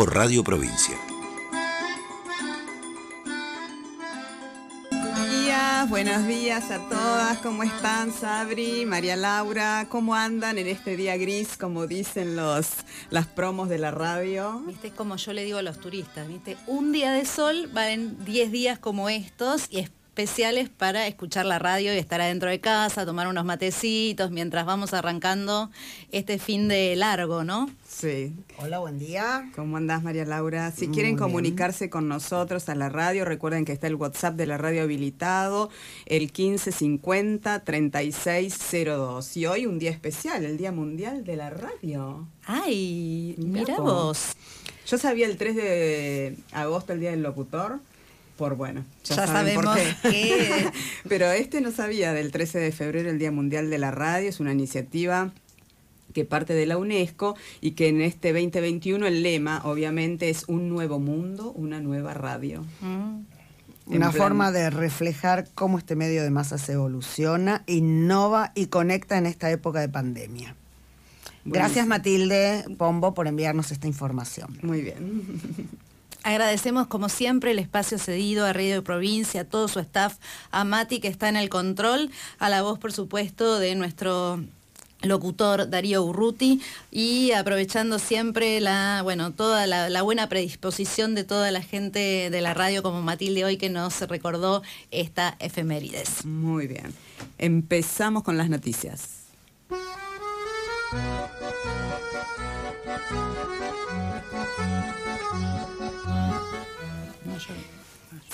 por Radio Provincia. buenos días a todas. ¿Cómo están, Sabri, María Laura? ¿Cómo andan en este día gris, como dicen los, las promos de la radio? Viste, es como yo le digo a los turistas, ¿viste? Un día de sol va en 10 días como estos y especiales para escuchar la radio y estar adentro de casa, tomar unos matecitos mientras vamos arrancando este fin de largo, ¿no? Sí. Hola, buen día. ¿Cómo andás, María Laura? Si quieren comunicarse con nosotros a la radio, recuerden que está el WhatsApp de la radio habilitado, el 1550 3602. Y hoy un día especial, el Día Mundial de la Radio. Ay, mira vos. Yo sabía el 3 de agosto, el Día del Locutor, por bueno, ya, sabemos que... Pero este no sabía del 13 de febrero, el Día Mundial de la Radio, es una iniciativa que parte de la UNESCO y que en este 2021 el lema obviamente es un nuevo mundo, una nueva radio. Mm. Una forma de reflejar cómo este medio de masa se evoluciona, innova y conecta en esta época de pandemia. Gracias Matilde Pombo por enviarnos esta información. Muy bien. Agradecemos como siempre el espacio cedido a Radio Provincia, a todo su staff, a Mati que está en el control, a la voz por supuesto de nuestro locutor Darío Urruti y aprovechando siempre la bueno toda la, buena predisposición de toda la gente de la radio como Matilde hoy que nos recordó esta efemérides. Muy bien. Empezamos con las noticias.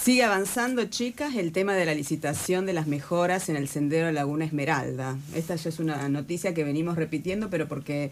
Sigue avanzando, chicas, el tema de la licitación de las mejoras en el sendero Laguna Esmeralda. Esta ya es una noticia que venimos repitiendo, pero porque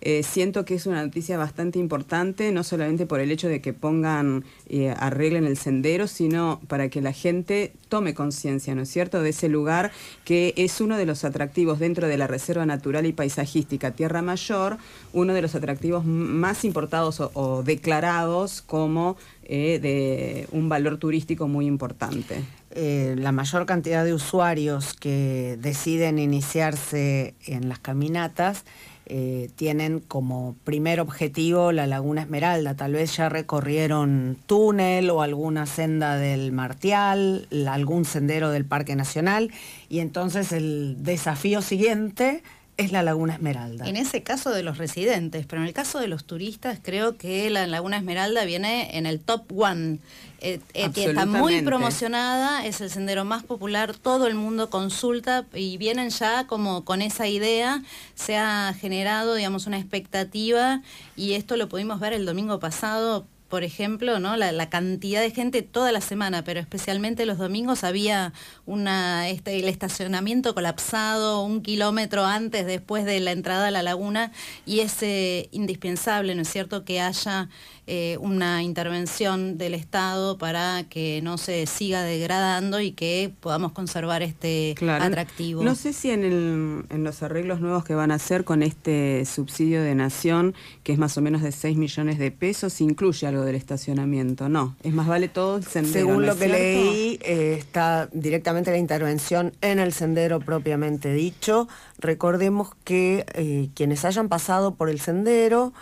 eh, siento que es una noticia bastante importante, no solamente por el hecho de que pongan, eh, arreglen el sendero, sino para que la gente tome conciencia, ¿no es cierto?, de ese lugar que es uno de los atractivos dentro de la Reserva Natural y Paisajística Tierra Mayor, uno de los atractivos más importados o, declarados como eh, de un valor turístico muy importante. la mayor cantidad de usuarios que deciden iniciarse en las caminatas eh, tienen como primer objetivo la Laguna Esmeralda. Tal vez ya recorrieron túnel o alguna senda del Martial, algún sendero del Parque Nacional y entonces el desafío siguiente es la Laguna Esmeralda. En ese caso de los residentes, pero en el caso de los turistas creo que la Laguna Esmeralda viene en el top one. Eh, eh, está muy promocionada, es el sendero más popular, todo el mundo consulta y vienen ya como con esa idea, se ha generado, digamos, una expectativa y esto lo pudimos ver el domingo pasado por ejemplo, ¿no? La, cantidad de gente toda la semana, pero especialmente los domingos había una, este, el estacionamiento colapsado un kilómetro antes, después de la entrada a la laguna, y es eh, indispensable, ¿no es cierto?, que haya eh, una intervención del Estado para que no se siga degradando y que podamos conservar este atractivo. No sé si en, en los arreglos nuevos que van a hacer con este subsidio de nación, que es más o menos de 6 millones de pesos, incluye algo del estacionamiento. No, es más vale todo el sendero. Según lo que leí, eh, está directamente la intervención en el sendero propiamente dicho. Recordemos que eh, quienes hayan pasado por el sendero,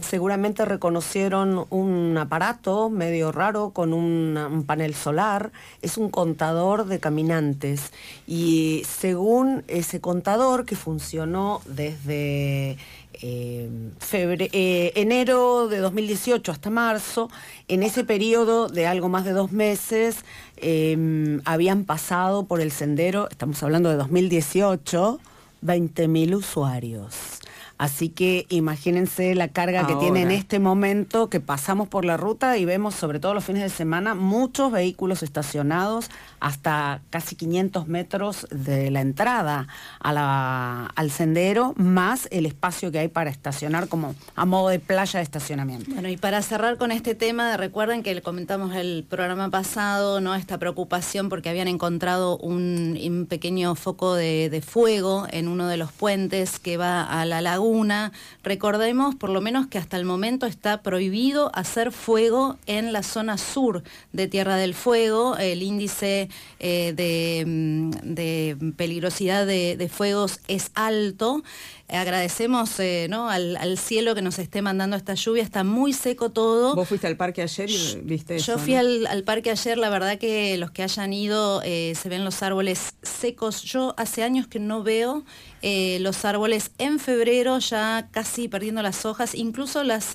seguramente reconocieron un aparato medio raro con un, panel solar. Es un contador de caminantes y según ese contador que funcionó desde eh, eh, enero de 2018 hasta marzo, en ese periodo de algo más de dos meses em, habían pasado por el sendero, estamos hablando de 2018, 20.000 usuarios. Así que imagínense la carga que tiene en este momento que pasamos por la ruta y vemos sobre todo los fines de semana muchos vehículos estacionados hasta casi 500 metros de la entrada al sendero, más el espacio que hay para estacionar como a modo de playa de estacionamiento. Bueno, y para cerrar con este tema, recuerden que le comentamos el programa pasado, ¿no? Esta preocupación porque habían encontrado un, pequeño foco de fuego en uno de los puentes que va a la laguna una, Recordemos por lo menos que hasta el momento está prohibido hacer fuego en la zona sur de Tierra del Fuego. El índice eh, mm, de, peligrosidad de, fuegos es alto agradecemos eh, ¿no? al, cielo que nos esté mandando esta lluvia, está muy seco todo. ¿Vos fuiste al parque ayer y viste eso? Yo fui al, parque ayer, la verdad que los que hayan ido eh, se ven los árboles secos. Yo hace años que no veo eh, los árboles en febrero ya casi perdiendo las hojas, incluso las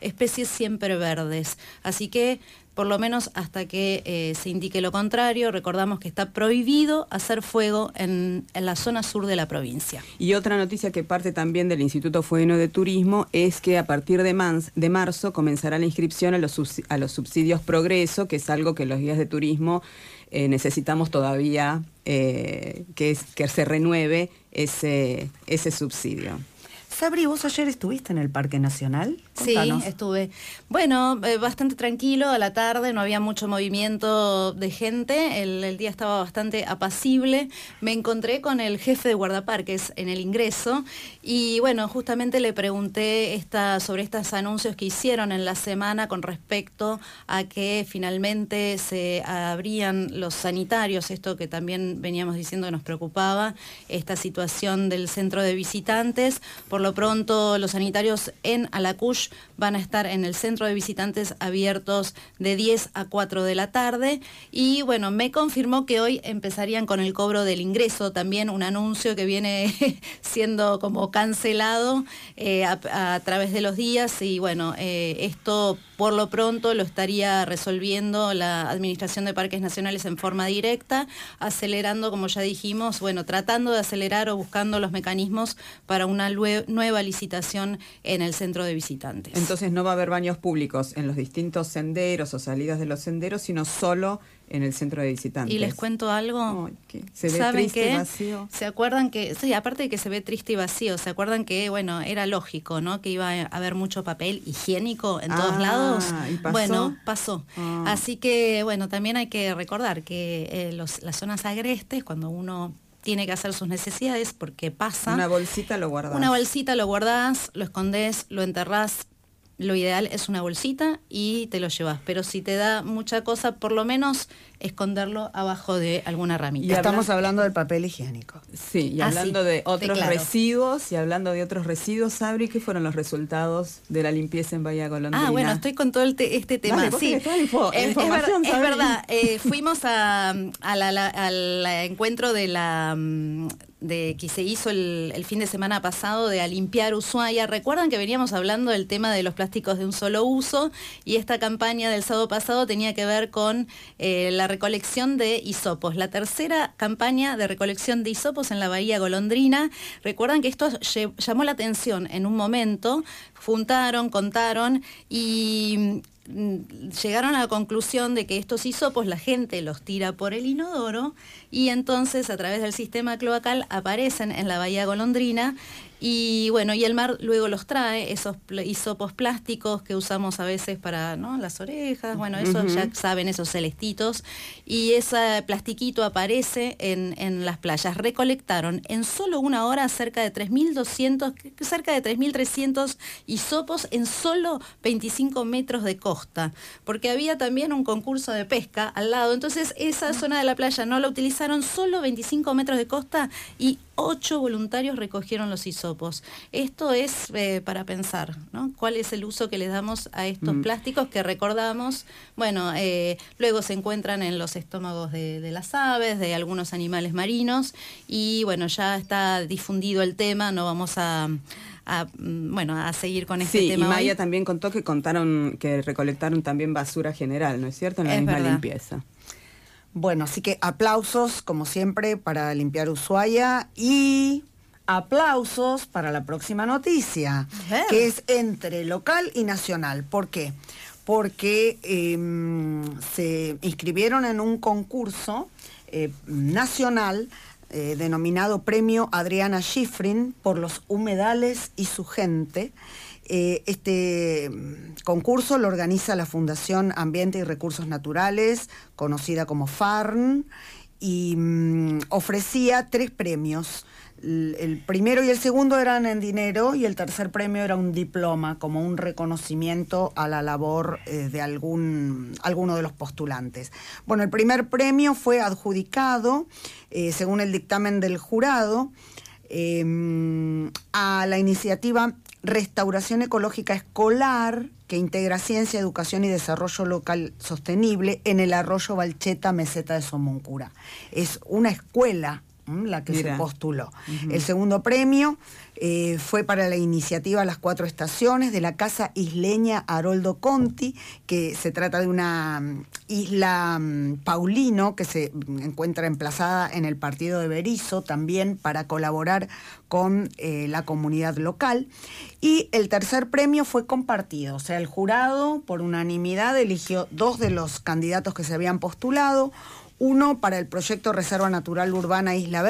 especies siempre verdes. Así que por lo menos hasta que eh, se indique lo contrario, recordamos que está prohibido hacer fuego en, la zona sur de la provincia. Y otra noticia que parte también del Instituto Fueno de Turismo es que a partir de, de marzo comenzará la inscripción a los, subsidios Progreso, que es algo que los guías de turismo eh, necesitamos todavía eh, que, se renueve ese subsidio. Sabri, vos ayer estuviste en el Parque Nacional. Sí, estuve. Bueno, eh, bastante tranquilo a la tarde, no había mucho movimiento de gente, el, día estaba bastante apacible. Me encontré con el jefe de guardaparques en el ingreso y bueno, justamente le pregunté esta, sobre estos anuncios que hicieron en la semana con respecto a que finalmente se abrían los sanitarios, esto que también veníamos diciendo que nos preocupaba, esta situación del centro de visitantes. Por lo pronto, los sanitarios en Alacush van a estar en el centro de visitantes abiertos de 10 a 4 de la tarde. Y bueno, me confirmó que hoy empezarían con el cobro del ingreso, también un anuncio que viene siendo como cancelado eh, a, través de los días. Y bueno, eh, esto por lo pronto lo estaría resolviendo la Administración de Parques Nacionales en forma directa, acelerando, como ya dijimos, bueno, tratando de acelerar o buscando los mecanismos para una nueva licitación en el centro de visitantes. Entonces no va a haber baños públicos en los distintos senderos o salidas de los senderos, sino solo en el centro de visitantes. Y les cuento algo. se ve triste y vacío. ¿Se acuerdan que, sí, aparte de que se ve triste y vacío, se acuerdan que, bueno, era lógico, ¿no? Que iba a haber mucho papel higiénico en todos ah, lados. Bueno, pasó. Ah. Así que, bueno, también hay que recordar que eh, las zonas agrestes, cuando uno tiene que hacer sus necesidades porque pasa. Una bolsita lo guardás. Una bolsita lo guardás, lo escondés, lo enterrás, lo ideal es una bolsita y te lo llevas. Pero si te da mucha cosa, por lo menos esconderlo abajo de alguna ramita. Y estamos hablando del papel higiénico. Sí, y ah, hablando de otros residuos, y hablando de otros residuos, Sabri, ¿qué fueron los resultados de la limpieza en Bahía Golondrina? Ah, bueno, estoy con todo este tema. sí, es, verdad, eh, fuimos al encuentro de la mm, de, que se hizo el, fin de semana pasado de a limpiar Ushuaia. Recuerdan que veníamos hablando del tema de los plásticos de un solo uso y esta campaña del sábado pasado tenía que ver con eh, la recolección de hisopos. La tercera campaña de recolección de hisopos en la Bahía Golondrina. Recuerdan que esto llamó la atención en un momento, juntaron, contaron y Mm, llegaron a la conclusión de que estos hisopos la gente los tira por el inodoro y entonces a través del sistema cloacal aparecen en la bahía golondrina y bueno, y el mar luego los trae, esos hisopos plásticos que usamos a veces para ¿no? las orejas, bueno, eso ya saben, esos celestitos, y ese plastiquito aparece en, en, las playas. Recolectaron en solo una hora cerca de 3.200, cerca de 3.300 hisopos en solo 25 metros de costa, porque había también un concurso de pesca al lado, entonces esa zona de la playa no la utilizaron, solo 25 metros de costa y ocho voluntarios recogieron los hisopos. Esto es eh, para pensar, ¿no? ¿Cuál es el uso que le damos a estos mm. plásticos que recordamos? Bueno, eh, luego se encuentran en los estómagos de, las aves, de algunos animales marinos y bueno, ya está difundido el tema, no vamos a... Mm, bueno, a seguir con este tema. Y Maya también contó que contaron que recolectaron también basura general, ¿no es cierto? En la misma limpieza. Bueno, así que aplausos, como siempre, para limpiar Ushuaia y aplausos para la próxima noticia, que es entre local y nacional. ¿Por qué? Porque em, se inscribieron en un concurso eh, nacional eh, denominado Premio Adriana Schifrin por los humedales y su gente. Eh, este mm, concurso lo organiza la Fundación Ambiente y Recursos Naturales, conocida como FARN, y mm, ofrecía tres premios el primero y el segundo eran en dinero y el tercer premio era un diploma como un reconocimiento a la labor eh, de algún, alguno de los postulantes. Bueno, el primer premio fue adjudicado, eh, según el dictamen del jurado, em, a la iniciativa Restauración Ecológica Escolar, que integra ciencia, educación y desarrollo local sostenible en el arroyo Balcheta, meseta de Somoncura. Es una escuela la que se postuló. El segundo premio eh, fue para la iniciativa Las Cuatro Estaciones de la Casa Isleña Haroldo Conti, que se trata de una mm, isla mm, Paulino que se encuentra emplazada en el partido de Berizo, también para colaborar con eh, la comunidad local. Y el tercer premio fue compartido, o sea, el jurado por unanimidad eligió dos de los candidatos que se habían postulado, uno para el proyecto Reserva Natural Urbana Isla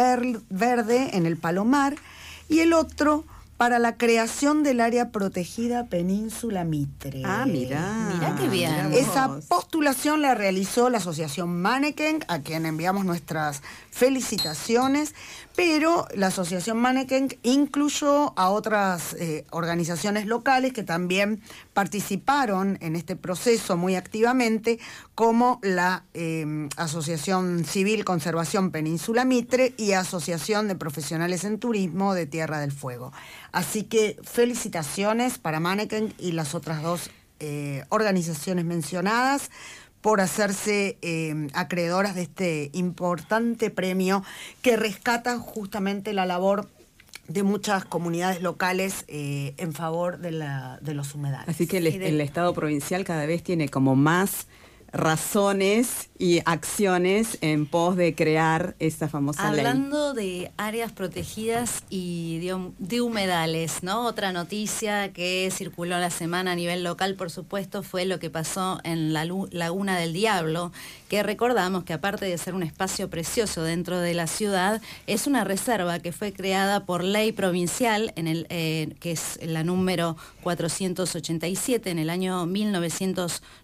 Verde en el Palomar y el otro para la creación del área protegida Península Mitre. Ah, mira. Mira qué bien. Esa postulación la realizó la Asociación Manneken, a quien enviamos nuestras felicitaciones, pero la Asociación Manneken incluyó a otras eh, organizaciones locales que también participaron en este proceso muy activamente, como la em, Asociación Civil Conservación Península Mitre y Asociación de Profesionales en Turismo de Tierra del Fuego. Así que felicitaciones para Manneken y las otras dos eh, organizaciones mencionadas por hacerse eh, acreedoras de este importante premio que rescata justamente la labor de muchas comunidades locales eh, en favor de, la, de los humedales. Así que el, Estado provincial cada vez tiene como más razones y acciones en pos de crear esta famosa ley. Hablando de áreas protegidas y de, humedales, ¿no? Otra noticia que circuló la semana a nivel local, por supuesto, fue lo que pasó en la Laguna del Diablo, que recordamos que aparte de ser un espacio precioso dentro de la ciudad, es una reserva que fue creada por ley provincial, en el, eh, que es la número 487 en el año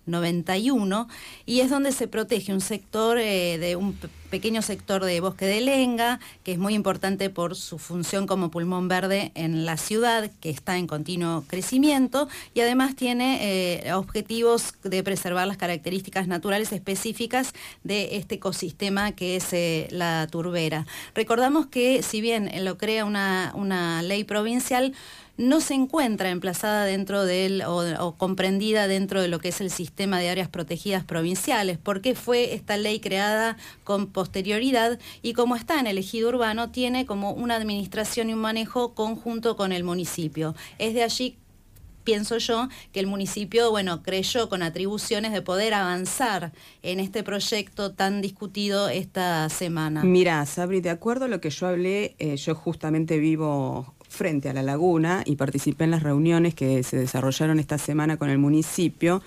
1991, y es donde se protege un sector eh, de un pequeño sector de bosque de lenga, que es muy importante por su función como pulmón verde en la ciudad, que está en continuo crecimiento, y además tiene eh, objetivos de preservar las características naturales específicas de este ecosistema que es eh, la turbera. Recordamos que si bien lo crea una, una ley provincial, no se encuentra emplazada dentro del o, comprendida dentro de lo que es el sistema de áreas protegidas provinciales, porque fue esta ley creada con posterioridad y como está en el ejido urbano, tiene como una administración y un manejo conjunto con el municipio. Es de allí pienso yo que el municipio, bueno, creyó con atribuciones de poder avanzar en este proyecto tan discutido esta semana. Mira, Sabri, de acuerdo a lo que yo hablé, eh, yo justamente vivo frente a la laguna y participé en las reuniones que se desarrollaron esta semana con el municipio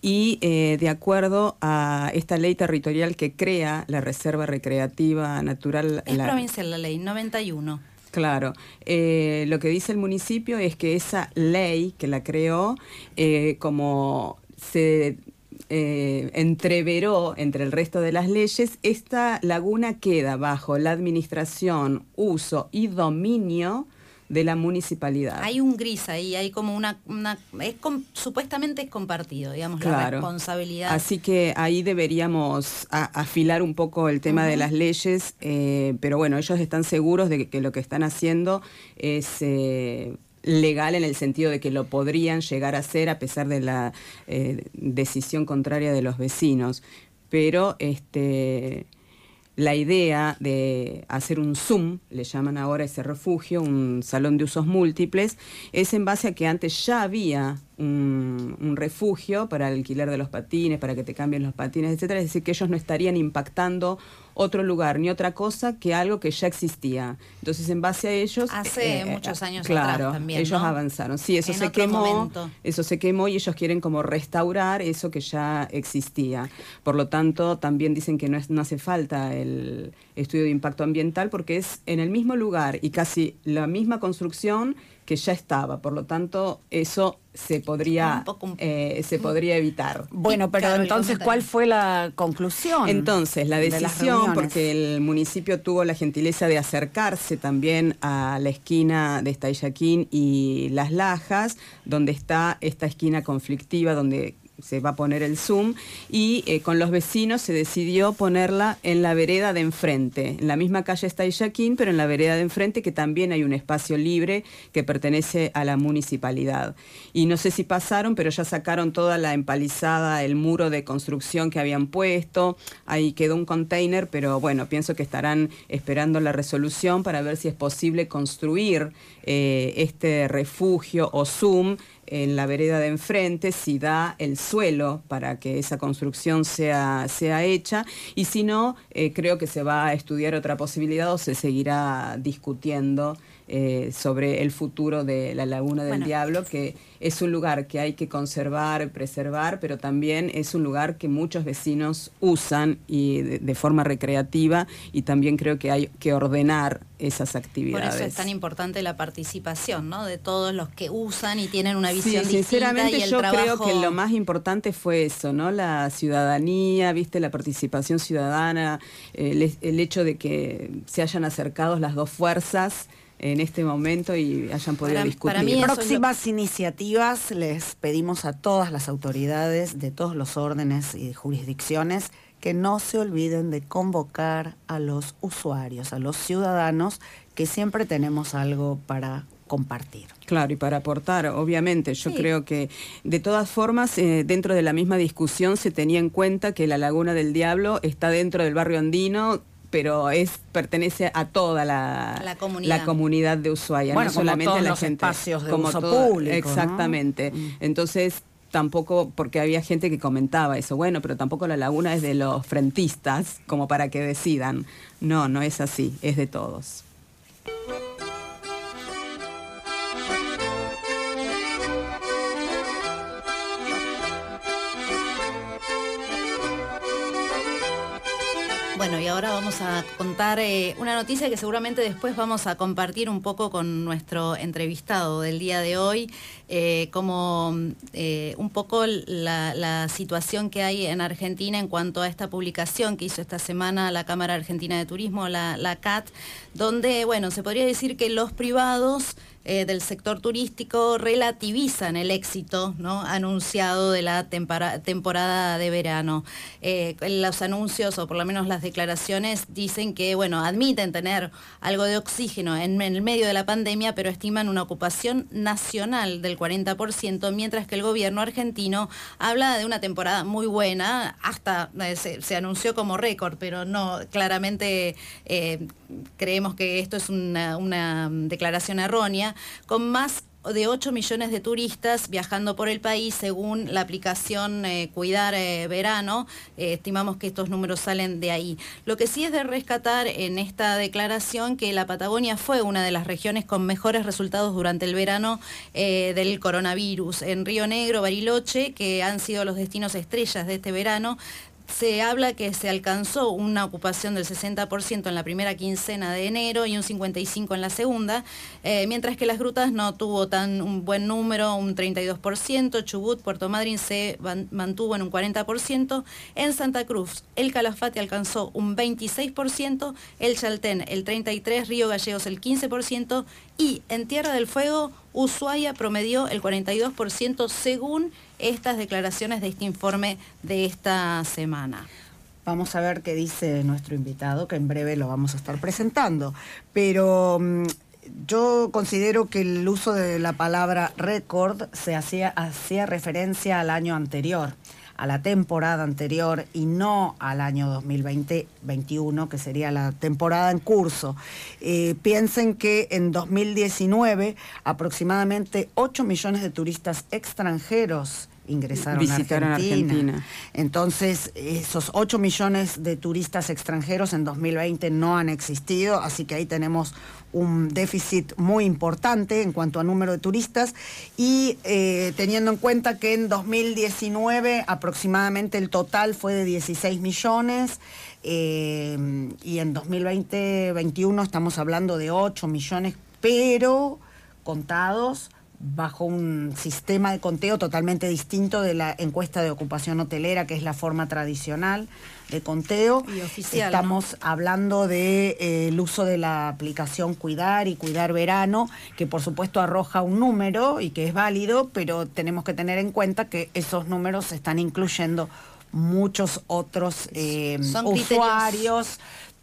y eh, de acuerdo a esta ley territorial que crea la Reserva Recreativa Natural... Es provincial la ley, 91. Claro, eh, lo que dice el municipio es que esa ley que la creó, eh, como se entreveró entre el resto de las leyes, esta laguna queda bajo la administración, uso y dominio de la municipalidad. Hay un gris ahí, hay como una, es supuestamente es compartido, digamos, la responsabilidad. Así que ahí deberíamos afilar un poco el tema de las leyes, eh, pero bueno, ellos están seguros de que, lo que están haciendo es eh, legal en el sentido de que lo podrían llegar a hacer a pesar de la eh, decisión contraria de los vecinos. Pero este la idea de hacer un Zoom, le llaman ahora ese refugio, un salón de usos múltiples, es en base a que antes ya había un, refugio para el alquiler de los patines, para que te cambien los patines, etcétera. Es decir, que ellos no estarían impactando otro lugar ni otra cosa que algo que ya existía. Entonces, en base a ellos... Hace eh, muchos años claro, atrás también, ellos avanzaron. Sí, eso se quemó, eso se quemó y ellos quieren como restaurar eso que ya existía. Por lo tanto, también dicen que no, no hace falta el estudio de impacto ambiental porque es en el mismo lugar y casi la misma construcción que ya estaba. Por lo tanto, eso se podría, eh, se podría evitar. Bueno, pero entonces, ¿cuál fue la conclusión? Entonces, la decisión, porque el municipio tuvo la gentileza de acercarse también a la esquina de Estayaquín y Las Lajas, donde está esta esquina conflictiva, donde se va a poner el Zoom, y eh, con los vecinos se decidió ponerla en la vereda de enfrente. En la misma calle está Iyaquín, pero en la vereda de enfrente que también hay un espacio libre que pertenece a la municipalidad. Y no sé si pasaron, pero ya sacaron toda la empalizada, el muro de construcción que habían puesto. Ahí quedó un container, pero bueno, pienso que estarán esperando la resolución para ver si es posible construir eh, este refugio o Zoom en la vereda de enfrente, si da el suelo para que esa construcción sea, sea hecha, y si no, eh, creo que se va a estudiar otra posibilidad o se seguirá discutiendo eh, sobre el futuro de la Laguna del Diablo, que es un lugar que hay que conservar, preservar, pero también es un lugar que muchos vecinos usan y de, forma recreativa y también creo que hay que ordenar esas actividades. Por eso es tan importante la participación, ¿no? De todos los que usan y tienen una visión sí, sinceramente yo creo que lo más importante fue eso, ¿no? La ciudadanía, viste, la participación ciudadana, el, el hecho de que se hayan acercado las dos fuerzas en este momento y hayan podido discutir. Para Próximas iniciativas les pedimos a todas las autoridades de todos los órdenes y jurisdicciones que no se olviden de convocar a los usuarios, a los ciudadanos, que siempre tenemos algo para compartir. Claro, y para aportar, obviamente, yo creo que de todas formas, eh, dentro de la misma discusión se tenía en cuenta que la Laguna del Diablo está dentro del barrio andino, pero es pertenece a toda la, comunidad. de Ushuaia, no solamente a la los espacios de como uso público. Exactamente. Mm. Entonces, tampoco, porque había gente que comentaba eso, bueno, pero tampoco la laguna es de los frentistas, como para que decidan. No, no es así, es de todos. Bueno, y ahora vamos a contar eh, una noticia que seguramente después vamos a compartir un poco con nuestro entrevistado del día de hoy, eh, como eh, un poco la, situación que hay en Argentina en cuanto a esta publicación que hizo esta semana la Cámara Argentina de Turismo, la, la CAT, donde, bueno, se podría decir que los privados eh, del sector turístico relativizan el éxito anunciado de la temporada de verano. Eh, los anuncios, o por lo menos las declaraciones, dicen que, bueno, admiten tener algo de oxígeno en, el medio de la pandemia, pero estiman una ocupación nacional del 40%, mientras que el gobierno argentino habla de una temporada muy buena, hasta eh, se, anunció como récord, pero no, claramente creemos que esto es una declaración errónea con más de 8 millones de turistas viajando por el país según la aplicación eh, Cuidar eh, Verano. Eh, estimamos que estos números salen de ahí. Lo que sí es de rescatar en esta declaración que la Patagonia fue una de las regiones con mejores resultados durante el verano del coronavirus. En Río Negro, Bariloche, que han sido los destinos estrellas de este verano, se habla que se alcanzó una ocupación del 60% en la primera quincena de enero y un 55% en la segunda, eh, mientras que las grutas no tuvo tan un buen número, un 32%, Chubut, Puerto Madryn se mantuvo en un 40%, en Santa Cruz el Calafate alcanzó un 26%, el Chaltén el 33%, Río Gallegos el 15% y en Tierra del Fuego Ushuaia promedió el 42% según estas declaraciones de este informe de esta semana. Vamos a ver qué dice nuestro invitado, que en breve lo vamos a estar presentando. Pero mm, yo considero que el uso de la palabra récord se hacía, hacía referencia al año anterior a la temporada anterior y no al año 2020-21, que sería la temporada en curso. Eh, piensen que en 2019 aproximadamente 8 millones de turistas extranjeros ingresaron a Argentina. Entonces, esos 8 millones de turistas extranjeros en 2020 no han existido, así que ahí tenemos un déficit muy importante en cuanto a número de turistas y eh, teniendo en cuenta que en 2019 aproximadamente el total fue de 16 millones eh, y en 2020-21 estamos hablando de 8 millones, pero contados bajo un sistema de conteo totalmente distinto de la encuesta de ocupación hotelera, que es la forma tradicional de conteo. Y oficial, Estamos hablando del de, eh, uso de la aplicación Cuidar y Cuidar Verano, que por supuesto arroja un número y que es válido, pero tenemos que tener en cuenta que esos números están incluyendo muchos otros eh, usuarios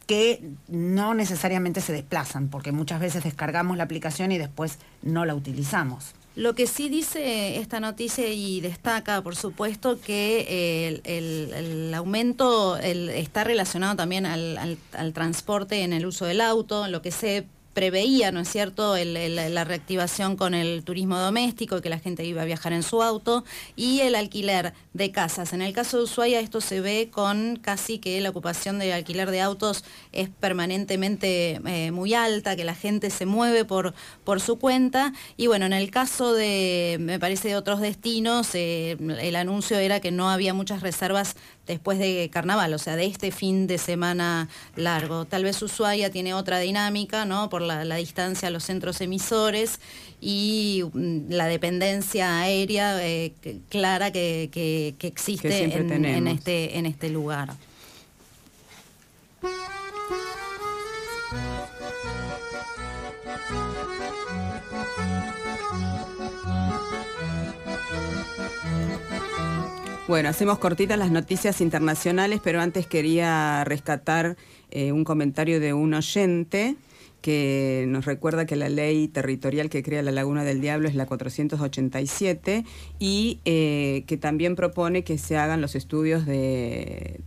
que no necesariamente se desplazan, porque muchas veces descargamos la aplicación y después no la utilizamos. Lo que sí dice esta noticia y destaca, por supuesto, que el, aumento está relacionado también al, al, transporte en el uso del auto, lo que se preveía, ¿no es cierto?, la reactivación con el turismo doméstico, que la gente iba a viajar en su auto, y el alquiler de casas. En el caso de Ushuaia esto se ve con casi que la ocupación de alquiler de autos es permanentemente eh, muy alta, que la gente se mueve por, por su cuenta. Y bueno, en el caso de, me parece, de otros destinos, eh, el anuncio era que no había muchas reservas después de carnaval, o sea, de este fin de semana largo. Tal vez Ushuaia tiene otra dinámica, ¿no? Por la, distancia a los centros emisores y mm, la dependencia aérea eh, clara que, existe en, este, en este lugar. Bueno, hacemos cortitas las noticias internacionales, pero antes quería rescatar eh, un comentario de un oyente que nos recuerda que la ley territorial que crea la Laguna del Diablo es la 487 y eh, que también propone que se hagan los estudios de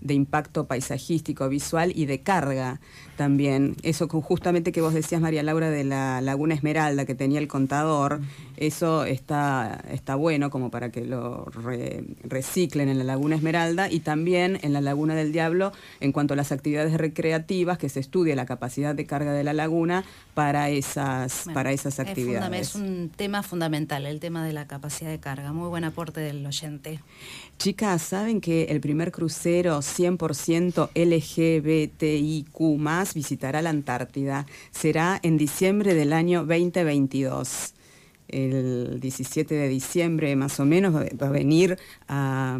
de impacto paisajístico, visual y de carga también. Eso justamente que vos decías, María Laura, de la Laguna Esmeralda que tenía el contador, eso está, está bueno como para que lo reciclen en la Laguna Esmeralda y también en la Laguna del Diablo en cuanto a las actividades recreativas, que se estudie la capacidad de carga de la laguna para esas, para esas actividades. Es, un tema fundamental, el tema de la capacidad de carga. Muy buen aporte del oyente. Chicas, ¿saben que el primer crucero 100% LGBTIQ visitará la Antártida? Será en diciembre del año 2022 el 17 de diciembre más o menos va a venir a,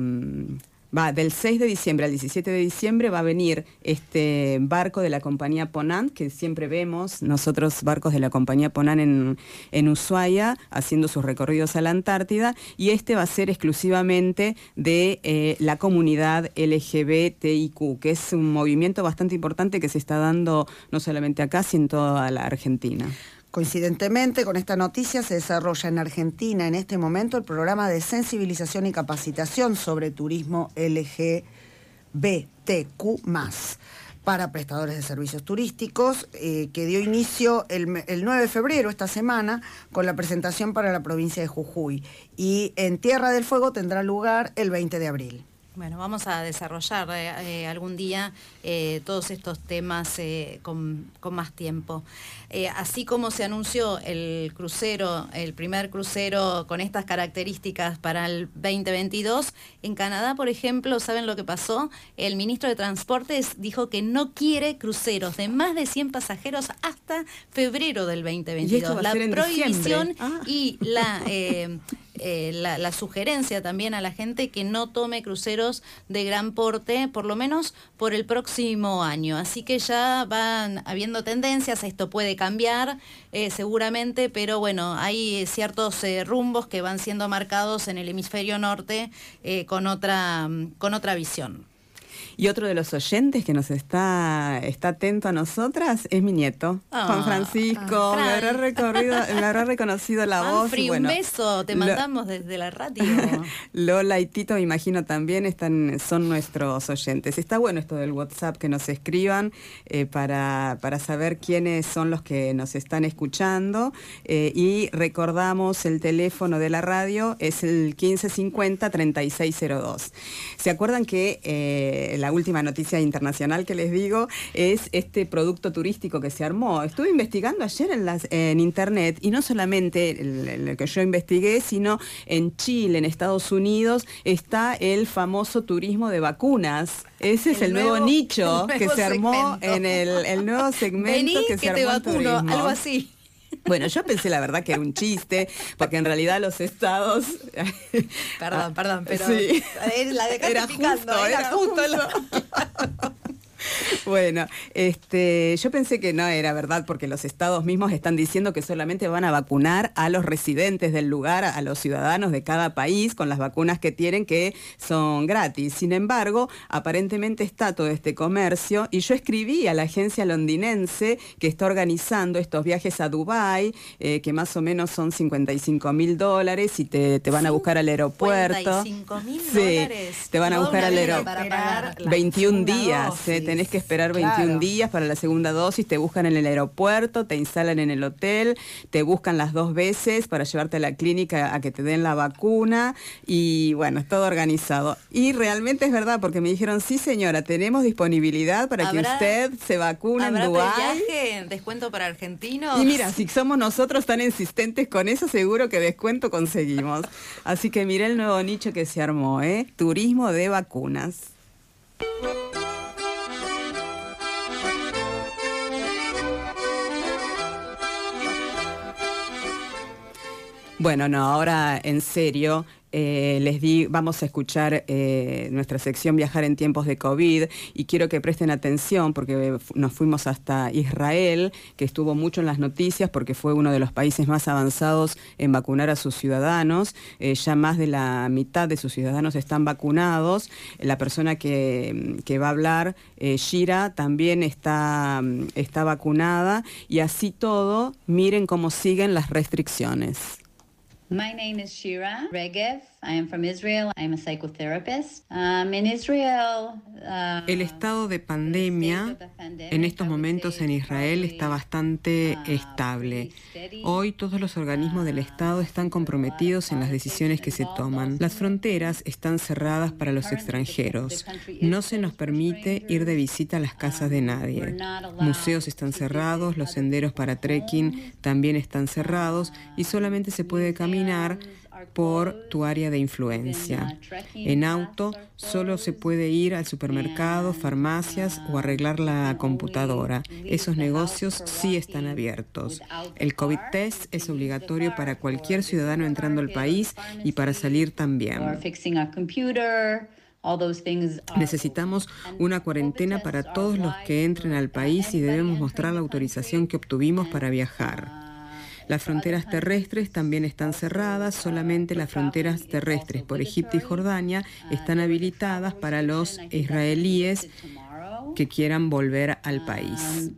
va del 6 de diciembre al 17 de diciembre va a venir este barco de la compañía Ponant, que siempre vemos nosotros barcos de la compañía Ponant en, en Ushuaia haciendo sus recorridos a la Antártida, y este va a ser exclusivamente de eh, la comunidad LGBTIQ, que es un movimiento bastante importante que se está dando no solamente acá, sino en toda la Argentina. Coincidentemente con esta noticia se desarrolla en Argentina en este momento el programa de sensibilización y capacitación sobre turismo LGBTQ para prestadores de servicios turísticos, eh, que dio inicio el, el, 9 de febrero, esta semana, con la presentación para la provincia de Jujuy. Y en Tierra del Fuego tendrá lugar el 20 de abril. Bueno, vamos a desarrollar eh, eh, algún día todos estos temas con, más tiempo. Así como se anunció el crucero, el primer crucero con estas características para el 2022, en Canadá, por ejemplo, ¿saben lo que pasó? El ministro de Transportes dijo que no quiere cruceros de más de 100 pasajeros hasta febrero del 2022. la prohibición ah. y la eh, la, sugerencia también a la gente que no tome cruceros de gran porte, por lo menos por el próximo año. Así que ya van habiendo tendencias, esto puede cambiar eh, seguramente, pero bueno, hay ciertos eh, rumbos que van siendo marcados en el hemisferio norte con, otra, con otra visión. Y otro de los oyentes que nos está, está atento a nosotras es mi nieto, Juan ah, Francisco. me, habrá recorrido, me habrá reconocido la voz. un beso, te mandamos desde la radio. Lola y Tito, me imagino también, están, son nuestros oyentes. Está bueno esto del WhatsApp que nos escriban eh, para, para saber quiénes son los que nos están escuchando. Eh, y recordamos el teléfono de la radio, es el 1550-3602. ¿Se acuerdan que eh, la última noticia internacional que les digo es este producto turístico que se armó? Estuve investigando ayer en, las, en internet y no solamente lo que yo investigué, sino en Chile, en Estados Unidos, está el famoso turismo de vacunas. Ese es el, nuevo, nicho que se armó en el, nuevo segmento que, se armó te vacuno, algo así. Bueno, yo pensé la verdad que era un chiste, porque en realidad los estados... Perdón, perdón, pero sí. la de era justo, era justo. Bueno, este, yo pensé que no era verdad porque los estados mismos están diciendo que solamente van a vacunar a los residentes del lugar, a los ciudadanos de cada país con las vacunas que tienen que son gratis. Sin embargo, aparentemente está todo este comercio y yo escribí a la agencia londinense que está organizando estos viajes a Dubái, eh, que más o menos son 55 mil dólares y te, van a buscar al aeropuerto. 55 mil dólares. Te van a buscar al aeropuerto. 21 días. Eh, tenés que esperar 21 días para la segunda dosis, te buscan en el aeropuerto, te instalan en el hotel, te buscan las dos veces para llevarte a la clínica a que te den la vacuna y bueno, es todo organizado. Y realmente es verdad, porque me dijeron, sí señora, tenemos disponibilidad para que usted se vacune en Dubái. viaje, descuento para argentinos? Y mira, si somos nosotros tan insistentes con eso, seguro que descuento conseguimos. Así que mira el nuevo nicho que se armó, ¿eh? Turismo de vacunas. Bueno, no, ahora en serio, eh, les di, vamos a escuchar eh, nuestra sección Viajar en tiempos de COVID y quiero que presten atención porque nos fuimos hasta Israel, que estuvo mucho en las noticias porque fue uno de los países más avanzados en vacunar a sus ciudadanos. Eh, ya más de la mitad de sus ciudadanos están vacunados. La persona que, va a hablar, Shira, también está, está vacunada y así todo, miren cómo siguen las restricciones. My name is Shira Regev. I am from Israel. I'm a psychotherapist. Um, in Israel, uh, El estado de pandemia en estos momentos en Israel está bastante uh, estable. Hoy todos los organismos del Estado están comprometidos en las decisiones que se toman. Las fronteras están cerradas para los extranjeros. No se nos permite ir de visita a las casas de nadie. Museos están cerrados, los senderos para trekking también están cerrados y solamente se puede caminar por tu área de influencia. En auto solo se puede ir al supermercado, farmacias o arreglar la computadora. Esos negocios sí están abiertos. El COVID test es obligatorio para cualquier ciudadano entrando al país y para salir también. Necesitamos una cuarentena para todos los que entren al país y debemos mostrar la autorización que obtuvimos para viajar. Las fronteras terrestres también están cerradas, solamente las fronteras terrestres por Egipto y Jordania están habilitadas para los israelíes que quieran volver al país.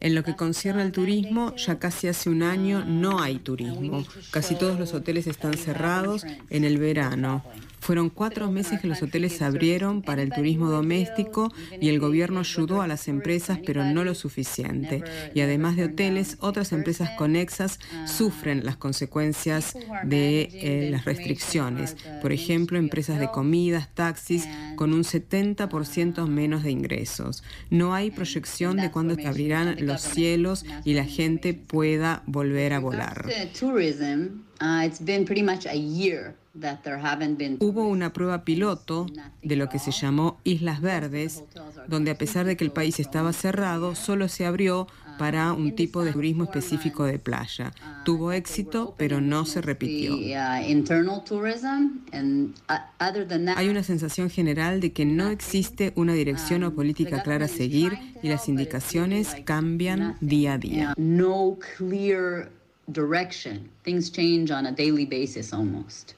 En lo que concierne al turismo, ya casi hace un año no hay turismo. Casi todos los hoteles están cerrados en el verano. Fueron cuatro meses que los hoteles se abrieron para el turismo doméstico y el gobierno ayudó a las empresas, pero no lo suficiente. Y además de hoteles, otras empresas conexas sufren las consecuencias de eh, las restricciones. Por ejemplo, empresas de comidas, taxis, con un 70% menos de ingresos. No hay proyección de cuándo se abrirán los cielos y la gente pueda volver a volar. Hubo una prueba piloto de lo que se llamó Islas Verdes, donde a pesar de que el país estaba cerrado, solo se abrió para un tipo de turismo específico de playa. Tuvo éxito, pero no se repitió. Hay una sensación general de que no existe una dirección o política clara a seguir y las indicaciones cambian día a día. direction. Things change on a daily basis almost.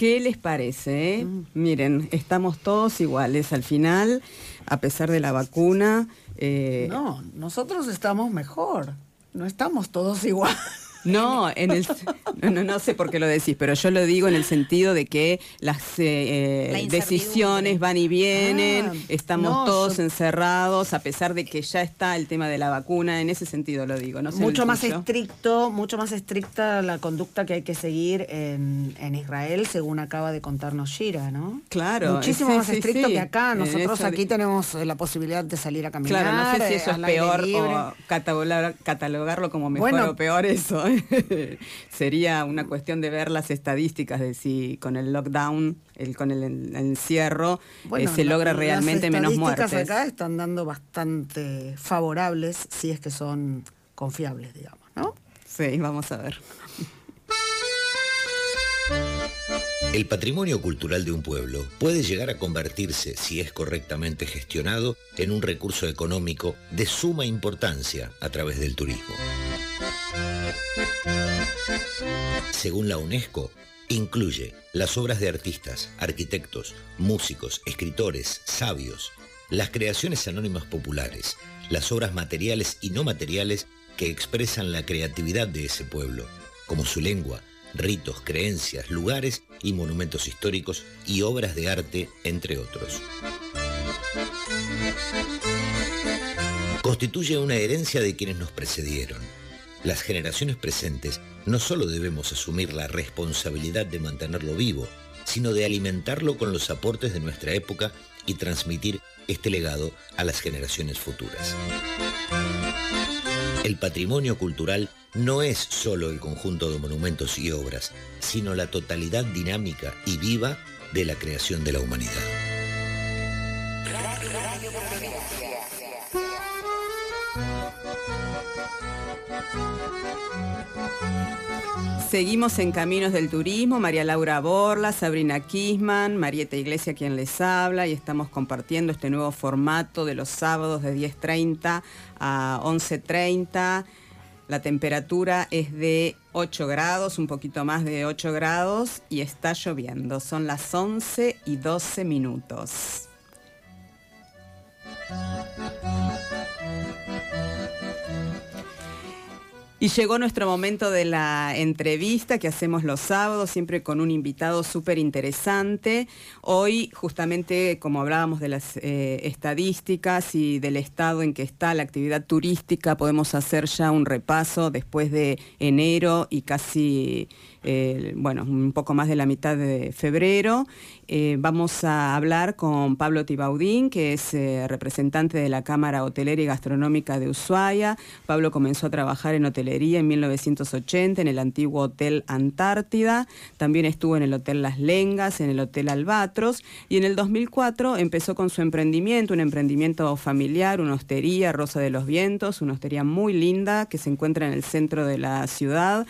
¿Qué les parece? Eh? Mm. Miren, estamos todos iguales al final, a pesar de la vacuna. Eh, no, nosotros estamos mejor. No estamos todos igual. No, en el, no, sé por qué lo decís, pero yo lo digo en el sentido de que las eh, decisiones van y vienen, ah, estamos todos encerrados, a pesar de que ya está el tema de la vacuna, en ese sentido lo digo. No mucho más estricto, mucho más estricta la conducta que hay que seguir en, Israel, según acaba de contarnos Shira, ¿no? Claro. Muchísimo más estricto que acá. Nosotros aquí tenemos la posibilidad de salir a caminar. Claro, no sé si eso es peor o catalogarlo como mejor o peor eso. Sería una cuestión de ver las estadísticas de si con el lockdown, el, con el, encierro, eh, se logra realmente menos muertes. Las acá están dando bastante favorables, si es que son confiables, digamos, ¿no? Sí, vamos a ver. El patrimonio cultural de un pueblo puede llegar a convertirse, si es correctamente gestionado, en un recurso económico de suma importancia a través del turismo. Según la UNESCO, incluye las obras de artistas, arquitectos, músicos, escritores, sabios, las creaciones anónimas populares, las obras materiales y no materiales que expresan la creatividad de ese pueblo, como su lengua, ritos, creencias, lugares y monumentos históricos y obras de arte, entre otros. Constituye una herencia de quienes nos precedieron. Las generaciones presentes no solo debemos asumir la responsabilidad de mantenerlo vivo, sino de alimentarlo con los aportes de nuestra época y transmitir este legado a las generaciones futuras. El patrimonio cultural no es solo el conjunto de monumentos y obras, sino la totalidad dinámica y viva de la creación de la humanidad. Seguimos en Caminos del Turismo, María Laura Borla, Sabrina Kisman, Marieta Iglesia quien les habla y estamos compartiendo este nuevo formato de los sábados de 10.30 a 11.30 la temperatura es de 8 grados, un poquito más de 8 grados y está lloviendo. Son las 11 y 12 minutos. Y llegó nuestro momento de la entrevista que hacemos los sábados, siempre con un invitado súper interesante. Hoy, justamente como hablábamos de las eh, estadísticas y del estado en que está la actividad turística, podemos hacer ya un repaso después de enero y casi bueno, un poco más de la mitad de febrero. Eh, vamos a hablar con Pablo Tibaudín, que es eh, representante de la Cámara Hotelera y Gastronómica de Ushuaia. Pablo comenzó a trabajar en hotelería en 1980 en el antiguo Hotel Antártida. También estuvo en el Hotel Las Lengas, en el Hotel Albatros. Y en el 2004 empezó con su emprendimiento, un emprendimiento familiar, una hostería, Rosa de los Vientos, una hostería muy linda que se encuentra en el centro de la ciudad.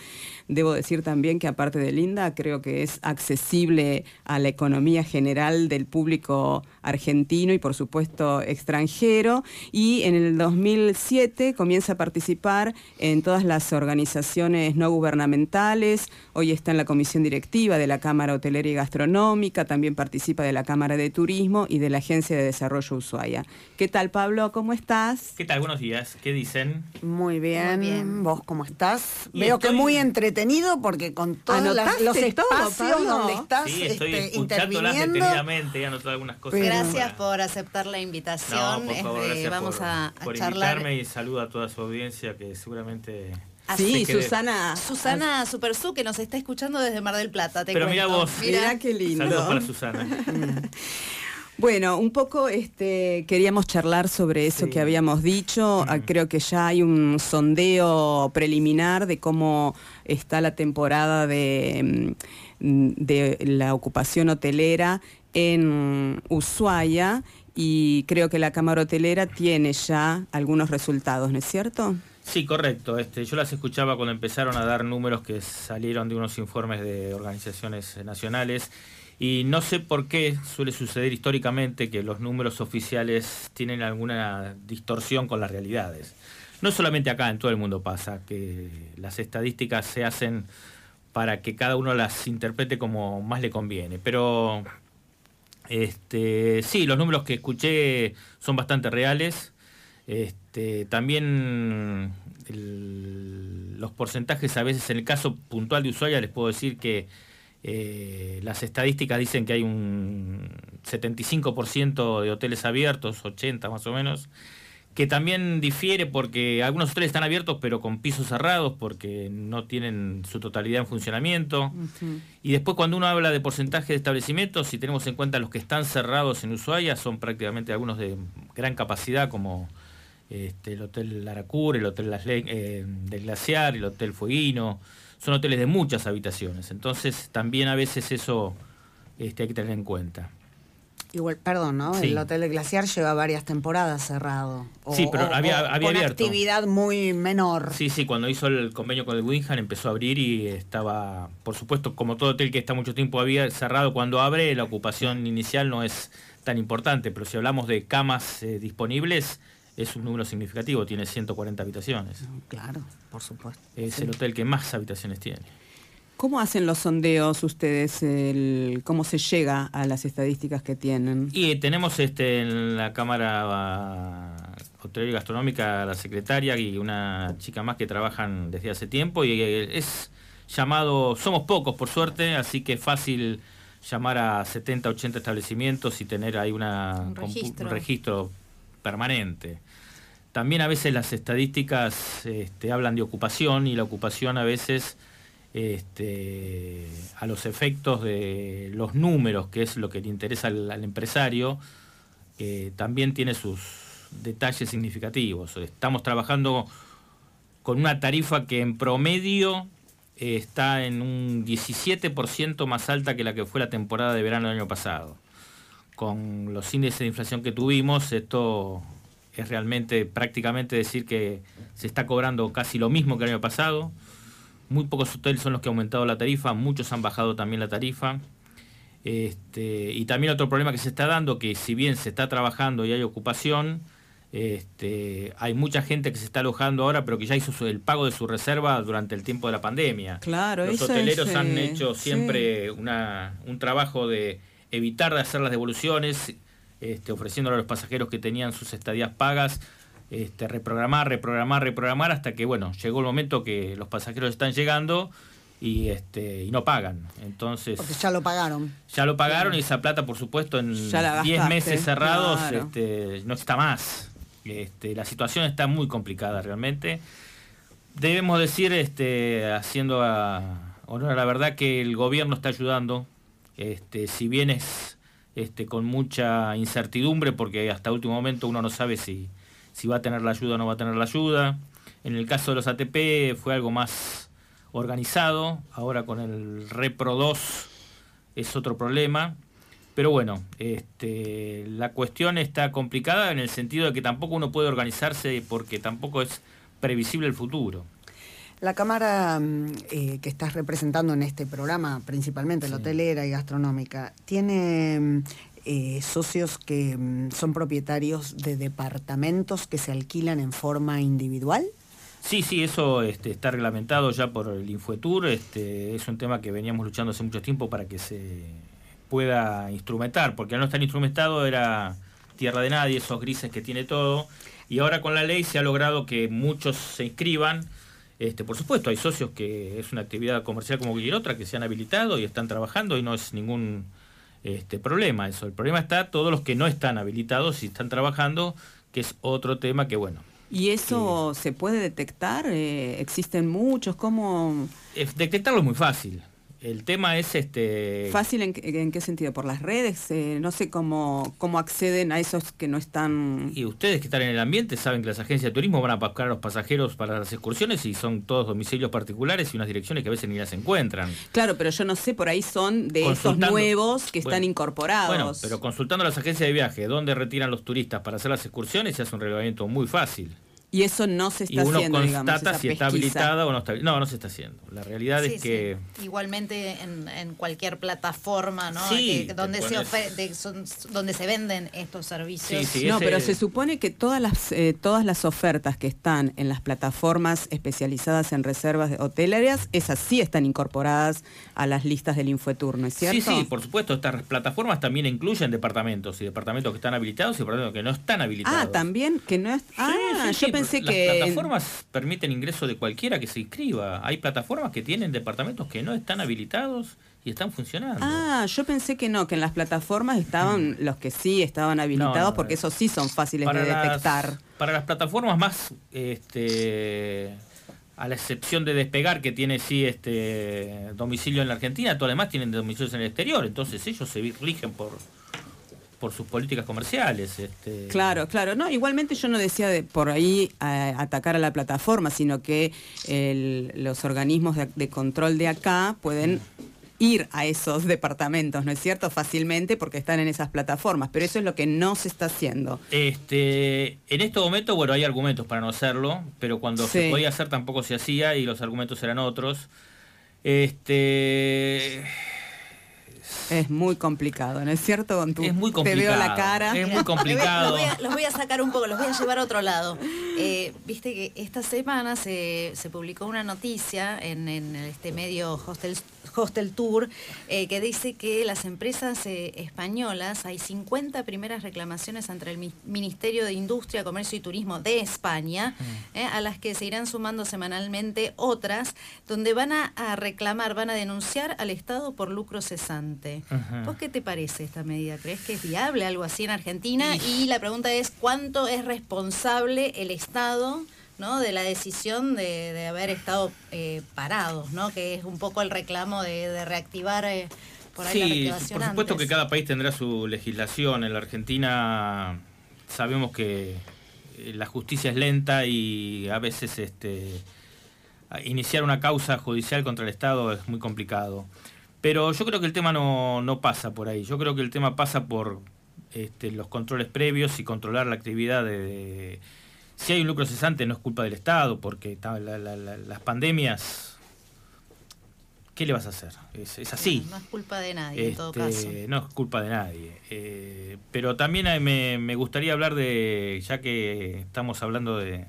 Debo decir también que aparte de linda, creo que es accesible a la economía general del público argentino y por supuesto extranjero. Y en el 2007 comienza a participar en todas las organizaciones no gubernamentales. Hoy está en la comisión directiva de la Cámara Hotelera y Gastronómica, también participa de la Cámara de Turismo y de la Agencia de Desarrollo Ushuaia. ¿Qué tal, Pablo? ¿Cómo estás? ¿Qué tal? Buenos días. ¿Qué dicen? Muy bien. ¿Vos cómo estás? Veo que muy entretenido porque con todos los espacios donde estás sí, estoy este, interviniendo. detenidamente y algunas cosas. Gracias por aceptar la invitación. No, por favor, este, vamos por, a, por invitarme y saludo a toda su audiencia que seguramente Sí, Susana. Susana Supersu, que nos está escuchando desde Mar del Plata. Pero mira vos. Mira qué lindo. Saludos para Susana. Bueno, un poco este, queríamos charlar sobre eso que habíamos dicho. Creo que ya hay un sondeo preliminar de cómo está la temporada de, mm, de la ocupación hotelera en Ushuaia y creo que la Cámara Hotelera tiene ya algunos resultados, ¿no es cierto? Sí, correcto. Este, yo las escuchaba cuando empezaron a dar números que salieron de unos informes de organizaciones nacionales Y no sé por qué suele suceder históricamente que los números oficiales tienen alguna distorsión con las realidades. No solamente acá, en todo el mundo pasa, que las estadísticas se hacen para que cada uno las interprete como más le conviene. Pero este, sí, los números que escuché son bastante reales. Este, también los porcentajes a veces, en el caso puntual de Ushuaia, les puedo decir que eh, las estadísticas dicen que hay un 75% de hoteles abiertos, 80 más o menos, que también difiere porque algunos hoteles están abiertos pero con pisos cerrados porque no tienen su totalidad en funcionamiento. Y después cuando uno habla de porcentaje de establecimientos, si tenemos en cuenta los que están cerrados en Ushuaia, son prácticamente algunos de gran capacidad como este, el Hotel Laracur, el Hotel Las eh, del Glaciar, el Hotel Fueguino son hoteles de muchas habitaciones. Entonces también a veces eso este, hay que tener en cuenta. Igual, perdón, ¿no? El Hotel Glaciar lleva varias temporadas cerrado. sí, pero había, había con actividad muy menor. Sí, sí, cuando hizo el convenio con el Winham empezó a abrir y estaba, por supuesto, como todo hotel que está mucho tiempo había cerrado, cuando abre la ocupación inicial no es tan importante, pero si hablamos de camas eh, disponibles, es un número significativo, tiene 140 habitaciones. Claro, por supuesto. Es el hotel que más habitaciones tiene. ¿Cómo hacen los sondeos ustedes? ¿Cómo se llega a las estadísticas que tienen? Y tenemos este en la Cámara Hotelera y Gastronómica la secretaria y una chica más que trabajan desde hace tiempo y es llamado, somos pocos por suerte, así que es fácil llamar a 70, 80 establecimientos y tener ahí una, un registro. un registro permanente. También a veces las estadísticas este, hablan de ocupación y la ocupación a veces este, a los efectos de los números, que es lo que le interesa al, empresario, eh, también tiene sus detalles significativos. Estamos trabajando con una tarifa que en promedio eh, está en un 17% más alta que la que fue la temporada de verano del año pasado con los índices de inflación que tuvimos, esto es realmente prácticamente decir que se está cobrando casi lo mismo que el año pasado. Muy pocos hoteles son los que han aumentado la tarifa, muchos han bajado también la tarifa. Este, y también otro problema que se está dando, que si bien se está trabajando y hay ocupación, este, hay mucha gente que se está alojando ahora, pero que ya hizo el pago de su reserva durante el tiempo de la pandemia. Claro, Los hoteleros han hecho siempre un trabajo de evitar de hacer las devoluciones, este, ofreciéndole a los pasajeros que tenían sus estadías pagas, este, reprogramar, reprogramar, reprogramar, hasta que bueno, llegó el momento que los pasajeros están llegando y este y no pagan. Entonces Porque ya lo pagaron. Ya lo pagaron y esa plata, por supuesto, en 10 meses cerrados este, no está más. Este, la situación está muy complicada realmente. Debemos decir, este, haciendo a, honor a la verdad, que el gobierno está ayudando este, si bien es este, con mucha incertidumbre, porque hasta último momento uno no sabe si, si va a tener la ayuda o no va a tener la ayuda. En el caso de los ATP fue algo más organizado, ahora con el Repro 2 es otro problema. Pero bueno, este, la cuestión está complicada en el sentido de que tampoco uno puede organizarse porque tampoco es previsible el futuro. La Cámara mm, eh, que estás representando en este programa, principalmente la hotelera y gastronómica, tiene mm, eh, socios que mm, son propietarios de departamentos que se alquilan en forma individual. Sí, sí, eso este, está reglamentado ya por el Infuetur. Este, es un tema que veníamos luchando hace mucho tiempo para que se pueda instrumentar, porque al no estar instrumentado era tierra de nadie, esos grises que tiene todo. Y ahora con la ley se ha logrado que muchos se inscriban este, por supuesto, hay socios que es una actividad comercial como cualquier otra, que se han habilitado y están trabajando y no es ningún este, problema eso. El problema está todos los que no están habilitados y están trabajando, que es otro tema que, bueno. ¿Y eso se puede detectar? Eh, ¿Existen muchos? ¿Cómo...? detectarlo es muy fácil. El tema es este... ¿Fácil en, qué sentido? ¿Por las redes? Eh, no sé cómo, cómo acceden a esos que no están... Y ustedes que están en el ambiente saben que las agencias de turismo van a buscar a los pasajeros para las excursiones y son todos domicilios particulares y unas direcciones que a veces ni las encuentran. Claro, pero yo no sé, por ahí son de esos nuevos que están incorporados. Bueno, pero consultando a las agencias de viaje, dónde retiran los turistas para hacer las excursiones, se hace un relevamiento muy fácil. Y eso no se está y uno haciendo, constata si está habilitada o no está No, no se está haciendo. La realidad es que... Igualmente en, cualquier plataforma, ¿no? donde, se donde se venden estos servicios. no, pero se supone que todas las, eh, todas las ofertas que están en las plataformas especializadas en reservas hotelarias, esas sí están incorporadas a las listas del Infotour, ¿no es cierto? Sí, sí, por supuesto. Estas plataformas también incluyen departamentos y departamentos que están habilitados y departamentos que no están habilitados. Ah, también que no es... Ah, yo pensé las plataformas permiten ingreso de cualquiera que se inscriba. Hay plataformas que tienen departamentos que no están habilitados y están funcionando. Ah, yo pensé que no, que en las plataformas estaban mm. los que sí estaban habilitados, porque esos sí son fáciles de detectar. para las plataformas más, este, a la excepción de Despegar, que tiene sí este domicilio en la Argentina, todos los demás tienen domicilios en el exterior, entonces ellos se rigen por por sus políticas comerciales. Este... Claro, claro. No, igualmente yo no decía de por ahí atacar a la plataforma, sino que los organismos de, control de acá pueden ir a esos departamentos, ¿no es cierto? Fácilmente porque están en esas plataformas, pero eso es lo que no se está haciendo. Este, en este momento, bueno, hay argumentos para no hacerlo, pero cuando se podía hacer tampoco se hacía y los argumentos eran otros. Este es muy complicado, ¿no es cierto? Con es muy complicado. Te veo la cara. Es muy complicado. Los voy, a, sacar un poco, los voy a llevar a otro lado. Eh, viste que esta semana se, publicó una noticia en, en este medio Hostel Hostel Tour, eh, que dice que las empresas eh, españolas, hay 50 primeras reclamaciones ante el Ministerio de Industria, Comercio y Turismo de España, mm. eh, a las que se irán sumando semanalmente otras, donde van a, reclamar, van a denunciar al Estado por lucro cesante. ¿Vos qué te parece esta medida? ¿Crees que es viable algo así en Argentina? Y la pregunta es, ¿cuánto es responsable el Estado? De la decisión de, haber estado eh, parados, ¿no? que es un poco el reclamo de, reactivar eh, por ahí la por supuesto que cada país tendrá su legislación. En la Argentina sabemos que eh, la justicia es lenta y a veces este, iniciar una causa judicial contra el Estado es muy complicado. Pero yo creo que el tema no, pasa por ahí. Yo creo que el tema pasa por este, los controles previos y controlar la actividad de si hay un lucro cesante no es culpa del Estado, porque las pandemias, ¿qué le vas a hacer? Es, así. No, es culpa de nadie, en todo este, caso. No es culpa de nadie. Eh, pero también me, me, gustaría hablar de, ya que estamos hablando de,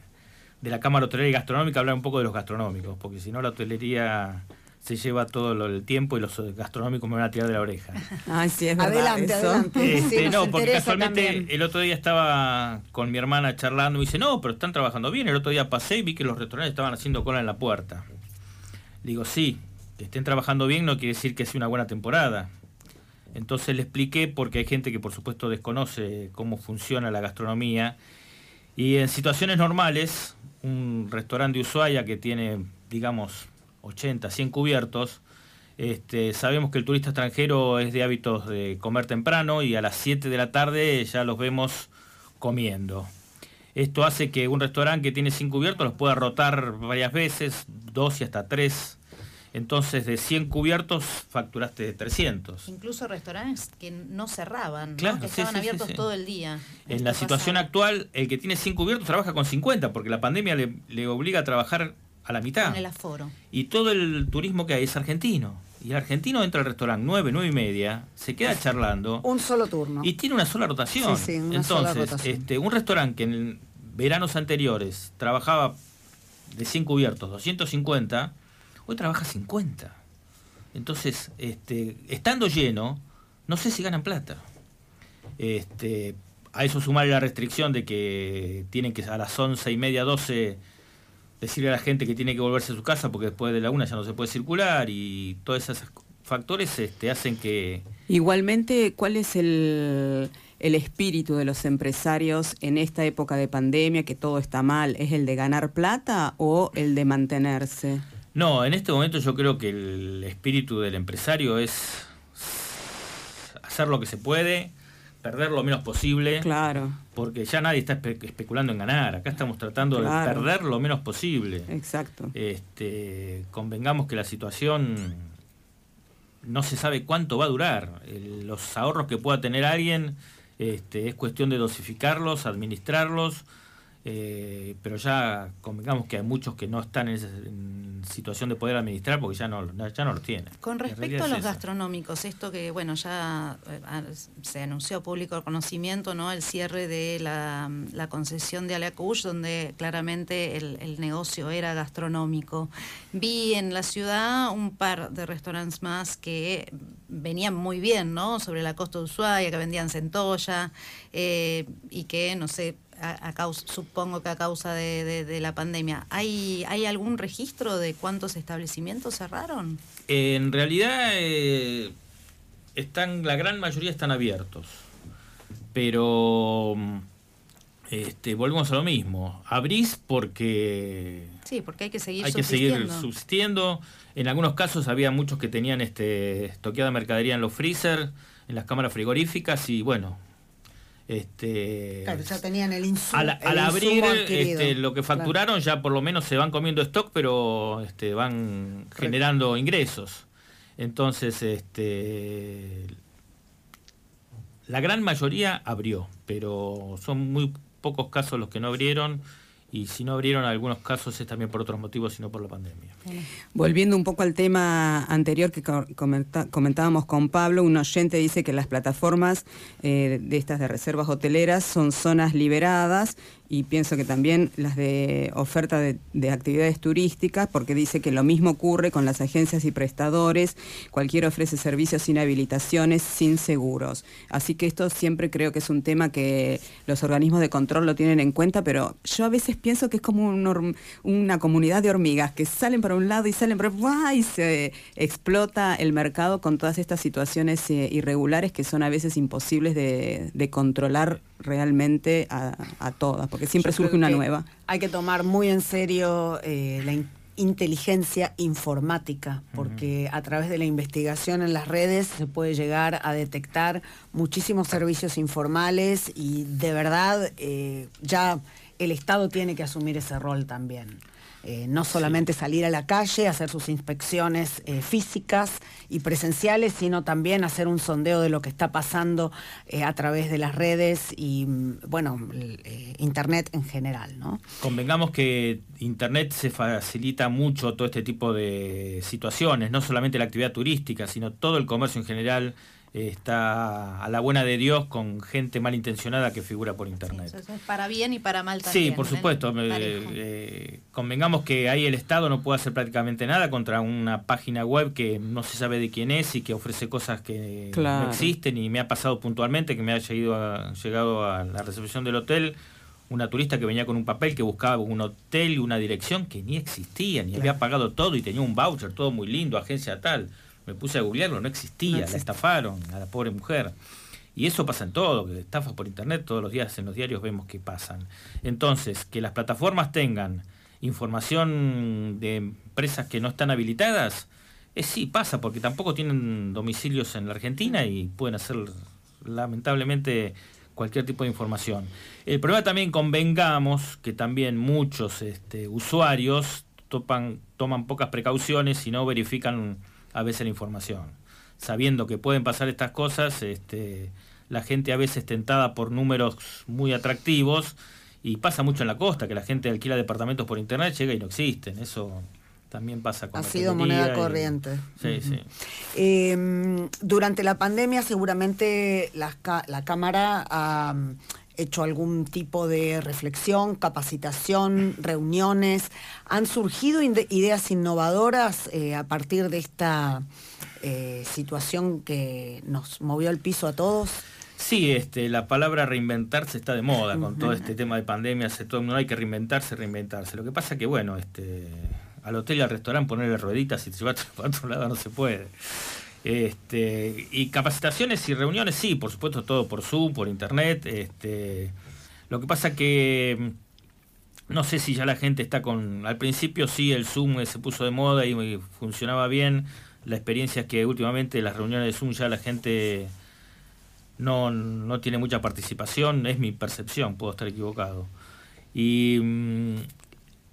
de la Cámara Hotelera y Gastronómica, hablar un poco de los gastronómicos, porque si no la hotelería se lleva todo el tiempo y los gastronómicos me van a tirar de la oreja. Ay, sí, es verdad. Adelante, adelante. Este, no, porque casualmente el otro día estaba con mi hermana charlando y dice, no, pero están trabajando bien. El otro día pasé y vi que los restaurantes estaban haciendo cola en la puerta. Digo, sí, que estén trabajando bien no quiere decir que sea una buena temporada. Entonces le expliqué porque hay gente que por supuesto desconoce cómo funciona la gastronomía. Y en situaciones normales, un restaurante de Ushuaia que tiene, digamos, 80, 100 cubiertos. Este, sabemos que el turista extranjero es de hábitos de comer temprano y a las 7 de la tarde ya los vemos comiendo. Esto hace que un restaurante que tiene 100 cubiertos los pueda rotar varias veces, dos y hasta tres. Entonces de 100 cubiertos facturaste de 300. Incluso restaurantes que no cerraban, que estaban abiertos todo el día. En la situación actual, el que tiene 100 cubiertos trabaja con 50 porque la pandemia le, le obliga a trabajar a la mitad. Con el aforo. Y todo el turismo que hay es argentino. Y el argentino entra al restaurante 9, 9 y media, se queda charlando. Un solo turno. Y tiene una sola rotación. Sí, sí, una Entonces, Este, un restaurante que en veranos anteriores trabajaba de 100 cubiertos, 250, hoy trabaja 50. Entonces, este, estando lleno, no sé si ganan plata. Este, a eso sumar la restricción de que tienen que a las 11 y media, 12 decirle a la gente que tiene que volverse a su casa porque después de la una ya no se puede circular y todos esos factores este, hacen que... Igualmente, ¿cuál es el, el espíritu de los empresarios en esta época de pandemia, que todo está mal? ¿Es el de ganar plata o el de mantenerse? No, en este momento yo creo que el espíritu del empresario es hacer lo que se puede, perder lo menos posible. Claro. Porque ya nadie está especulando en ganar. Acá estamos tratando de perder lo menos posible. Exacto. Este, convengamos que la situación no se sabe cuánto va a durar. los ahorros que pueda tener alguien este, es cuestión de dosificarlos, administrarlos Eh, pero ya convengamos que hay muchos que no están en, esa, situación de poder administrar porque ya no, ya no lo tienen. Con respecto a los gastronómicos, esto que bueno ya eh, se anunció público conocimiento, ¿no? El cierre de la, concesión de Alacuch, donde claramente el, el, negocio era gastronómico. Vi en la ciudad un par de restaurantes más que venían muy bien, ¿no? Sobre la costa de Ushuaia, que vendían centolla eh, y que, no sé, a, causa, supongo que a causa de, la pandemia. ¿Hay, ¿Hay algún registro de cuántos establecimientos cerraron? En realidad, eh, están, la gran mayoría están abiertos, pero este, volvemos a lo mismo. Abrís porque... Sí, porque hay que seguir Hay que seguir subsistiendo. En algunos casos había muchos que tenían este, estoqueada mercadería en los freezer, en las cámaras frigoríficas y bueno, este, claro, ya tenían el insumo. Al, abrir este, lo que facturaron ya por lo menos se van comiendo stock, pero este, van generando ingresos. Entonces, este, la gran mayoría abrió, pero son muy pocos casos los que no abrieron y si no abrieron algunos casos es también por otros motivos, sino por la pandemia. Volviendo un poco al tema anterior que comentábamos con Pablo, un oyente dice que las plataformas eh, de estas de reservas hoteleras son zonas liberadas y pienso que también las de oferta de, actividades turísticas, porque dice que lo mismo ocurre con las agencias y prestadores, cualquiera ofrece servicios sin habilitaciones, sin seguros. Así que esto siempre creo que es un tema que los organismos de control lo tienen en cuenta, pero yo a veces pienso que es como una comunidad de hormigas que salen para un lado y salen y se explota el mercado con todas estas situaciones eh, irregulares que son a veces imposibles de controlar realmente a, todas, porque siempre surge una nueva. Hay que tomar muy en serio eh, la inteligencia informática, porque a través de la investigación en las redes se puede llegar a detectar muchísimos servicios informales y de verdad eh, ya el Estado tiene que asumir ese rol también. Eh, no solamente salir a la calle, hacer sus inspecciones eh, físicas y presenciales, sino también hacer un sondeo de lo que está pasando eh, a través de las redes y, mm, bueno, Internet en general. ¿no? Convengamos que Internet se facilita mucho todo este tipo de situaciones, no solamente la actividad turística, sino todo el comercio en general está a la buena de Dios con gente malintencionada que figura por internet. para bien y para mal también. Sí, por supuesto. Eh, convengamos que ahí el Estado no puede hacer prácticamente nada contra una página web que no se sabe de quién es y que ofrece cosas que no existen. Y me ha pasado puntualmente que me ha llegado llegado a la recepción del hotel una turista que venía con un papel que buscaba un hotel y una dirección que ni existía, ni había pagado todo y tenía un voucher, todo muy lindo, agencia tal me puse a googlearlo, no existía, la estafaron a la pobre mujer. Y eso pasa en todo, que estafas por internet todos los días en los diarios vemos que pasan. Entonces, que las plataformas tengan información de empresas que no están habilitadas, es sí, pasa, porque tampoco tienen domicilios en la Argentina y pueden hacer lamentablemente cualquier tipo de información. El problema también convengamos que también muchos este, usuarios topan, toman pocas precauciones y no verifican a veces la información. Sabiendo que pueden pasar estas cosas, este, la gente a veces tentada por números muy atractivos, y pasa mucho en la costa, que la gente alquila departamentos por internet, llega y no existen. Eso también pasa con Ha sido moneda corriente. Sí, sí. Em, durante la pandemia seguramente la, la Cámara ha hecho algún tipo de reflexión, capacitación, reuniones. ¿Han surgido ideas innovadoras eh, a partir de esta eh, situación que nos movió el piso a todos? Sí, este, la palabra reinventarse está de moda con todo este tema de pandemia, se, todo, no hay que reinventarse, reinventarse. Lo que pasa que, bueno, este, al hotel y al restaurante ponerle rueditas y se va a otro lado no se puede. Este, y capacitaciones y reuniones, sí, por supuesto, todo por Zoom, por internet. Este, lo que pasa que mm, no sé si ya la gente está con. Al principio sí, el Zoom se puso de moda y funcionaba bien. La experiencia es que últimamente las reuniones de Zoom ya la gente no, no tiene mucha participación, es mi percepción, puedo estar equivocado. Y mm,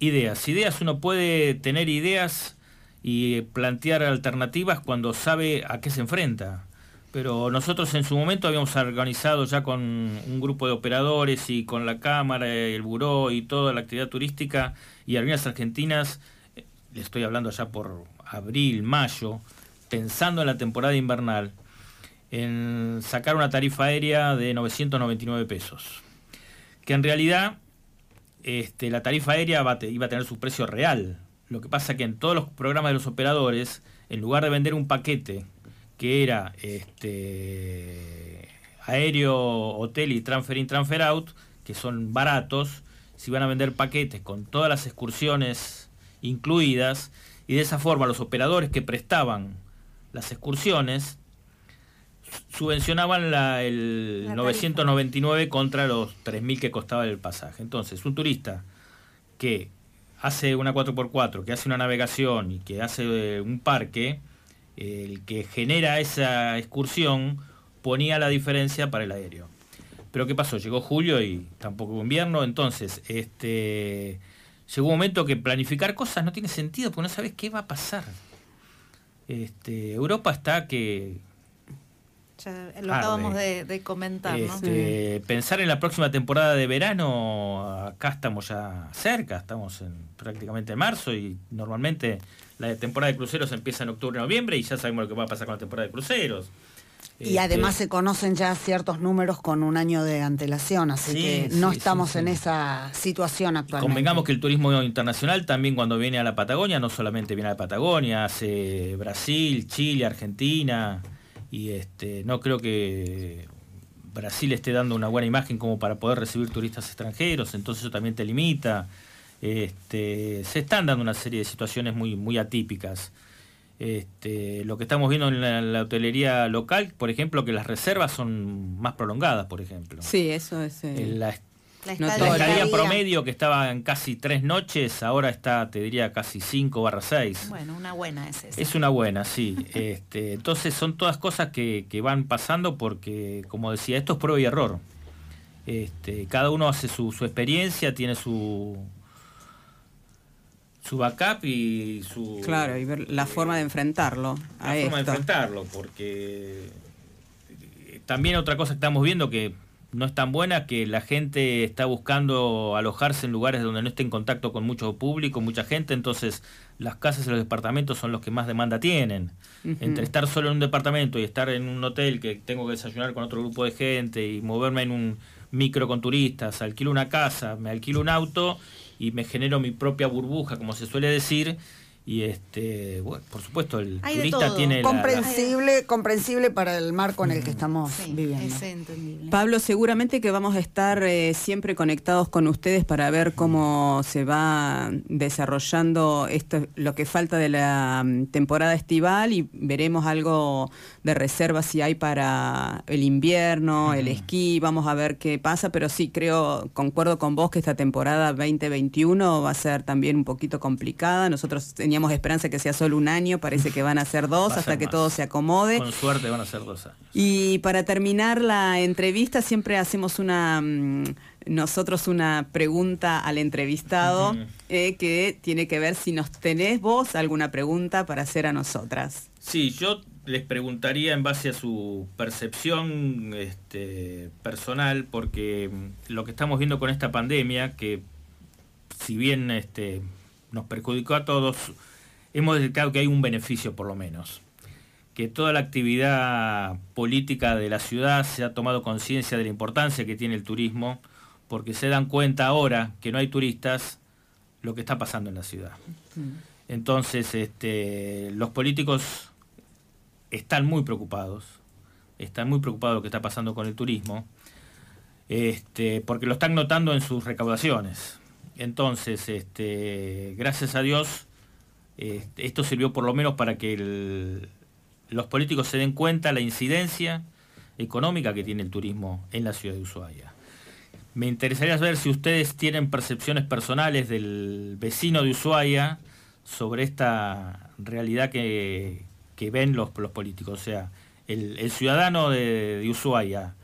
ideas, ideas, uno puede tener ideas y plantear alternativas cuando sabe a qué se enfrenta. pero nosotros en su momento habíamos organizado ya con un grupo de operadores y con la Cámara, el Buró y toda la actividad turística y Aerolíneas Argentinas, eh, le estoy hablando ya por abril, mayo, pensando en la temporada invernal, en sacar una tarifa aérea de 999 pesos. Que en realidad este, la tarifa aérea iba a tener su precio real. Lo que pasa que en todos los programas de los operadores, en lugar de vender un paquete que era este, aéreo, hotel y transfer in, transfer out, que son baratos, se iban a vender paquetes con todas las excursiones incluidas, y de esa forma los operadores que prestaban las excursiones subvencionaban la, el 999 contra los 3.000 que costaba el pasaje. Entonces, un turista que hace una 4x4, que hace una navegación y que hace eh, un parque, el que genera esa excursión ponía la diferencia para el aéreo. Pero ¿qué pasó? Llegó julio y tampoco hubo invierno, entonces este, llegó un momento que planificar cosas no tiene sentido porque no sabes qué va a pasar. Este, Europa está que... Ya lo acabamos de, comentar. Este, pensar en la próxima temporada de verano, acá estamos ya cerca, estamos en prácticamente en marzo y normalmente la temporada de cruceros empieza en octubre, noviembre y ya sabemos lo que va a pasar con la temporada de cruceros. Y este, además se conocen ya ciertos números con un año de antelación, así que no estamos en esa situación actualmente. Convengamos que el turismo internacional también cuando viene a la Patagonia, no solamente viene a la Patagonia, hace Brasil, Chile, Argentina, y este, no creo que Brasil esté dando una buena imagen como para poder recibir turistas extranjeros, entonces eso también te limita. Este, se están dando una serie de situaciones muy, muy atípicas. Este, lo que estamos viendo en la, hotelería local, por ejemplo, que las reservas son más prolongadas, por ejemplo. Sí, eso es. Eh, la, estadía promedio que estaba en casi tres noches, ahora está, te diría, casi cinco barra seis. Bueno, una buena es esa. Es una buena, sí. este, entonces son todas cosas que, van pasando porque, como decía, esto es prueba y error. Este, cada uno hace su experiencia, tiene su, su backup y su... Claro, y ver la forma de enfrentarlo. La forma de enfrentarlo, porque también otra cosa que estamos viendo que no es tan buena, que la gente está buscando alojarse en lugares donde no esté en contacto con mucho público, mucha gente, entonces las casas y los departamentos son los que más demanda tienen. Entre estar solo en un departamento y estar en un hotel que tengo que desayunar con otro grupo de gente y moverme en un micro con turistas, alquilo una casa, me alquilo un auto y me genero mi propia burbuja, como se suele decir, y este bueno, por supuesto el turista tiene comprensible comprensible para el marco en el que estamos viviendo. Pablo seguramente que vamos a estar eh, siempre conectados con ustedes para ver cómo se va desarrollando esto lo que falta de la mm, temporada estival y veremos algo de reserva si hay para el invierno el esquí vamos a ver qué pasa pero sí creo concuerdo con vos que esta temporada 2021 va a ser también un poquito complicada. Nosotros teníamos esperanza que sea solo un año, parece que van a ser dos hasta que todo se acomode. Con suerte van a ser dos años. Y para terminar la entrevista siempre hacemos una mm, nosotros una pregunta al entrevistado eh, que tiene que ver si nos tenés vos alguna pregunta para hacer a nosotras. Sí, yo les preguntaría en base a su percepción este, personal, porque mm, lo que estamos viendo con esta pandemia, que si bien este, nos perjudicó a todos, hemos detectado que hay un beneficio por lo menos. Que toda la actividad política de la ciudad se ha tomado conciencia de la importancia que tiene el turismo, porque se dan cuenta ahora que no hay turistas lo que está pasando en la ciudad. Mm. Entonces, este, los políticos están muy preocupados, están muy preocupados de lo que está pasando con el turismo, este, porque lo están notando en sus recaudaciones. Entonces, este, gracias a Dios, este, esto sirvió por lo menos para que los políticos se den cuenta la incidencia económica que tiene el turismo en la ciudad de Ushuaia. Me interesaría saber si ustedes tienen percepciones personales del vecino de Ushuaia sobre esta realidad que, ven los, políticos. O sea, el, ciudadano de, de Ushuaia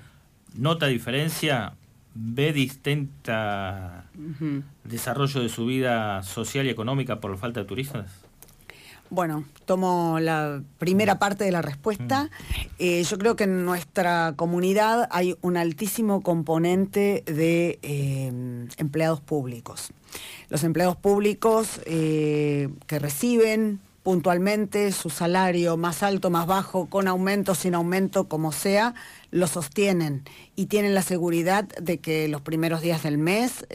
nota diferencia ve distinta desarrollo de su vida social y económica por falta de turistas? Bueno, tomo la primera parte de la respuesta. Mm. Eh, yo creo que en nuestra comunidad hay un altísimo componente de eh, empleados públicos. Los empleados públicos eh, que reciben puntualmente su salario más alto, más bajo, con aumento, sin aumento, como sea, lo sostienen y tienen la seguridad de que los primeros días del mes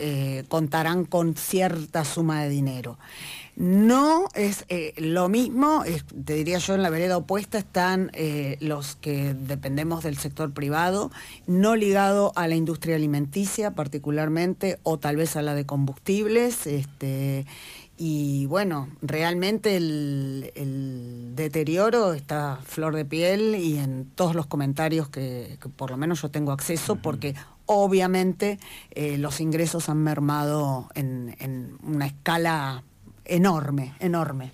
contarán con cierta suma de dinero. No es eh, lo mismo, te diría yo, en la vereda opuesta están eh, los que dependemos del sector privado, no ligado a la industria alimenticia particularmente, o tal vez a la de combustibles. Este, y bueno, realmente el, deterioro está flor de piel y en todos los comentarios que, por lo menos yo tengo acceso, porque obviamente eh, los ingresos han mermado en, en una escala enorme, enorme.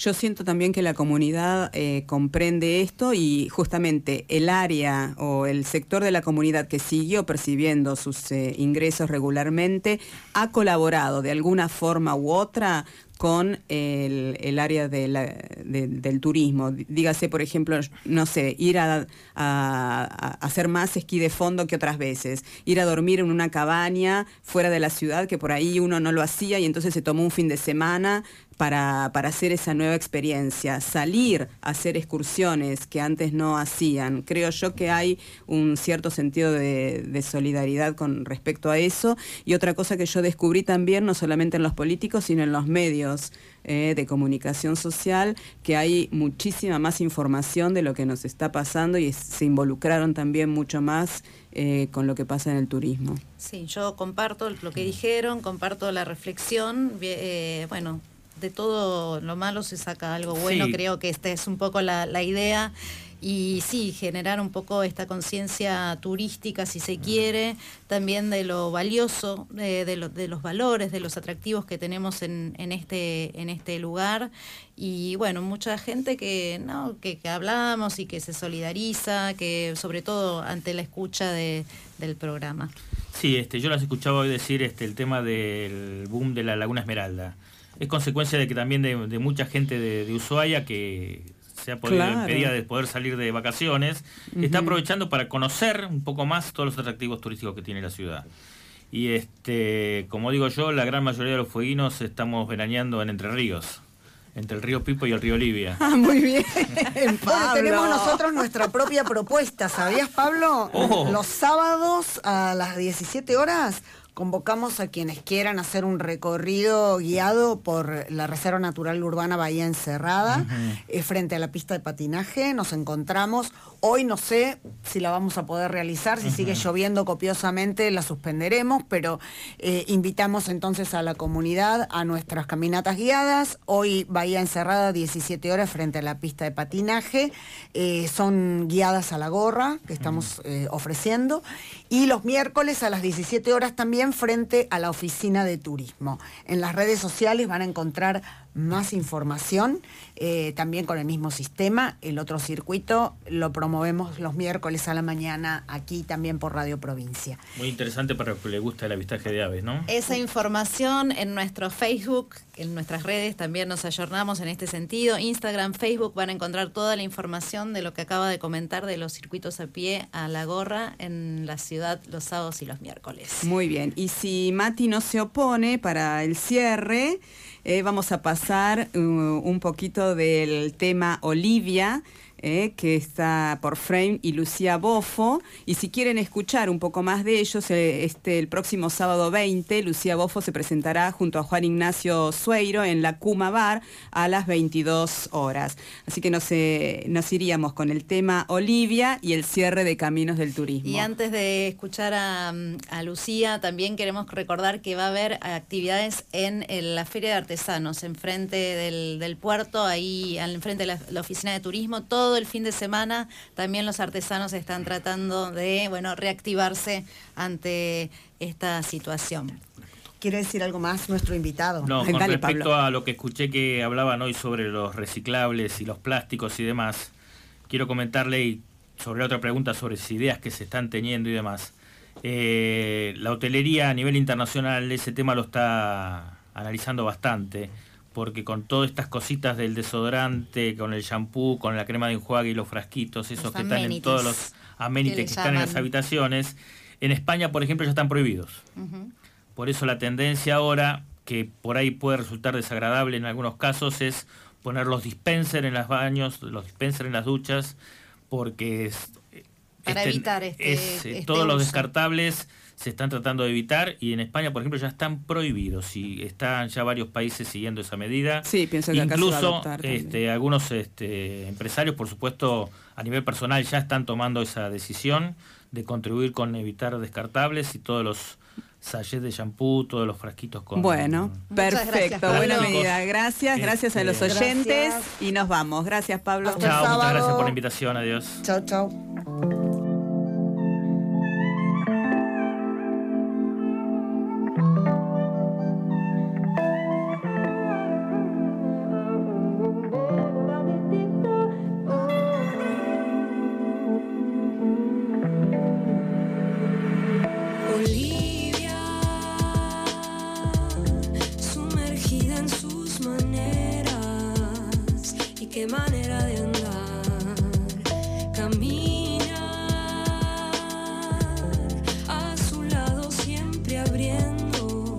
Yo siento también que la comunidad eh, comprende esto y justamente el área o el sector de la comunidad que siguió percibiendo sus eh, ingresos regularmente ha colaborado de alguna forma u otra con el, área del turismo. Dígase, por ejemplo, no sé, ir a, hacer más esquí de fondo que otras veces, ir a dormir en una cabaña fuera de la ciudad, que por ahí uno no lo hacía y entonces se tomó un fin de semana para, hacer esa nueva experiencia, salir a hacer excursiones que antes no hacían. Creo yo que hay un cierto sentido de, de solidaridad con respecto a eso. Y otra cosa que yo descubrí también, no solamente en los políticos, sino en los medios, eh, de comunicación social, que hay muchísima más información de lo que nos está pasando y se involucraron también mucho más eh, con lo que pasa en el turismo. Sí, yo comparto lo que dijeron, comparto la reflexión, eh, bueno, de todo lo malo se saca algo bueno, creo que esta es un poco la, la idea y sí, generar un poco esta conciencia turística, si se quiere, también de lo valioso, de, los valores, de los atractivos que tenemos en, este, en este lugar. Y bueno, mucha gente que, ¿no? que, hablamos y que se solidariza, que sobre todo ante la escucha del programa. Sí, este, yo las escuchaba hoy decir este, el tema del boom de la Laguna Esmeralda. Es consecuencia de que también de, mucha gente de Ushuaia que se ha podido impedir de poder salir de vacaciones, está aprovechando para conocer un poco más todos los atractivos turísticos que tiene la ciudad. Y este, como digo yo, la gran mayoría de los fueguinos estamos veraneando en Entre Ríos. Entre el río Pipo y el río Olivia. Ah, muy bien. bueno, tenemos nosotros nuestra propia propuesta, ¿sabías, Pablo? Los sábados a las 17 horas Convocamos a quienes quieran hacer un recorrido guiado por la Reserva Natural Urbana Bahía Encerrada, eh, frente a la pista de patinaje. Nos encontramos. Hoy no sé si la vamos a poder realizar, si sigue lloviendo copiosamente la suspenderemos, pero eh, invitamos entonces a la comunidad a nuestras caminatas guiadas. Hoy Bahía Encerrada, 17 horas frente a la pista de patinaje. Eh, son guiadas a la gorra que estamos ofreciendo. Y los miércoles a las 17 horas también frente a la oficina de turismo. En las redes sociales van a encontrar más información, eh, también con el mismo sistema. El otro circuito lo promovemos los miércoles a la mañana aquí también por Radio Provincia. Muy interesante para los que les gusta el avistaje de aves, ¿no? Esa información en nuestro Facebook, en nuestras redes también nos ayornamos en este sentido. Instagram, Facebook van a encontrar toda la información de lo que acaba de comentar de los circuitos a pie a la gorra en la ciudad los sábados y los miércoles. Muy bien, y si Mati no se opone para el cierre, eh, vamos a pasar uh, un poquito del tema Olivia, eh, que está por Frame y Lucía Bofo. Y si quieren escuchar un poco más de ellos, eh, este, el próximo sábado 20, Lucía Bofo se presentará junto a Juan Ignacio Sueiro en la Cuma Bar a las 22 horas. Así que nos, nos iríamos con el tema Olivia y el cierre de Caminos del Turismo. Y antes de escuchar a, Lucía, también queremos recordar que va a haber actividades en, la Feria de Artesanos, enfrente del, puerto, ahí enfrente de la, oficina de turismo. Todo todo el fin de semana también los artesanos están tratando de bueno, reactivarse ante esta situación. ¿Quiere decir algo más nuestro invitado? No, con respecto a lo que escuché que hablaban hoy sobre los reciclables y los plásticos y demás, quiero comentarle sobre otra pregunta sobre ideas que se están teniendo y demás. Eh, la hotelería a nivel internacional ese tema lo está analizando bastante porque con todas estas cositas del desodorante, con el shampoo, con la crema de enjuague y los frasquitos, esos que están en todos los amenities que, están en las habitaciones, en España, por ejemplo, ya están prohibidos. Por eso la tendencia ahora, que por ahí puede resultar desagradable en algunos casos, es poner los dispensers en los baños, los dispensers en las duchas, porque es, para este, evitar este, eh, este, todos los descartables se están tratando de evitar y en España, por ejemplo, ya están prohibidos y están ya varios países siguiendo esa medida. Sí, pienso que incluso acá se va a adoptar este, algunos este, empresarios, por supuesto, a nivel personal ya están tomando esa decisión de contribuir con evitar descartables y todos los sachets de shampoo, todos los frasquitos con... Bueno, perfecto, buena medida. Gracias, este, gracias a los oyentes y nos vamos. Gracias, Pablo. Chao, muchas gracias por la invitación, adiós. Chao, chao. qué manera de andar. Camina a su lado siempre abriendo,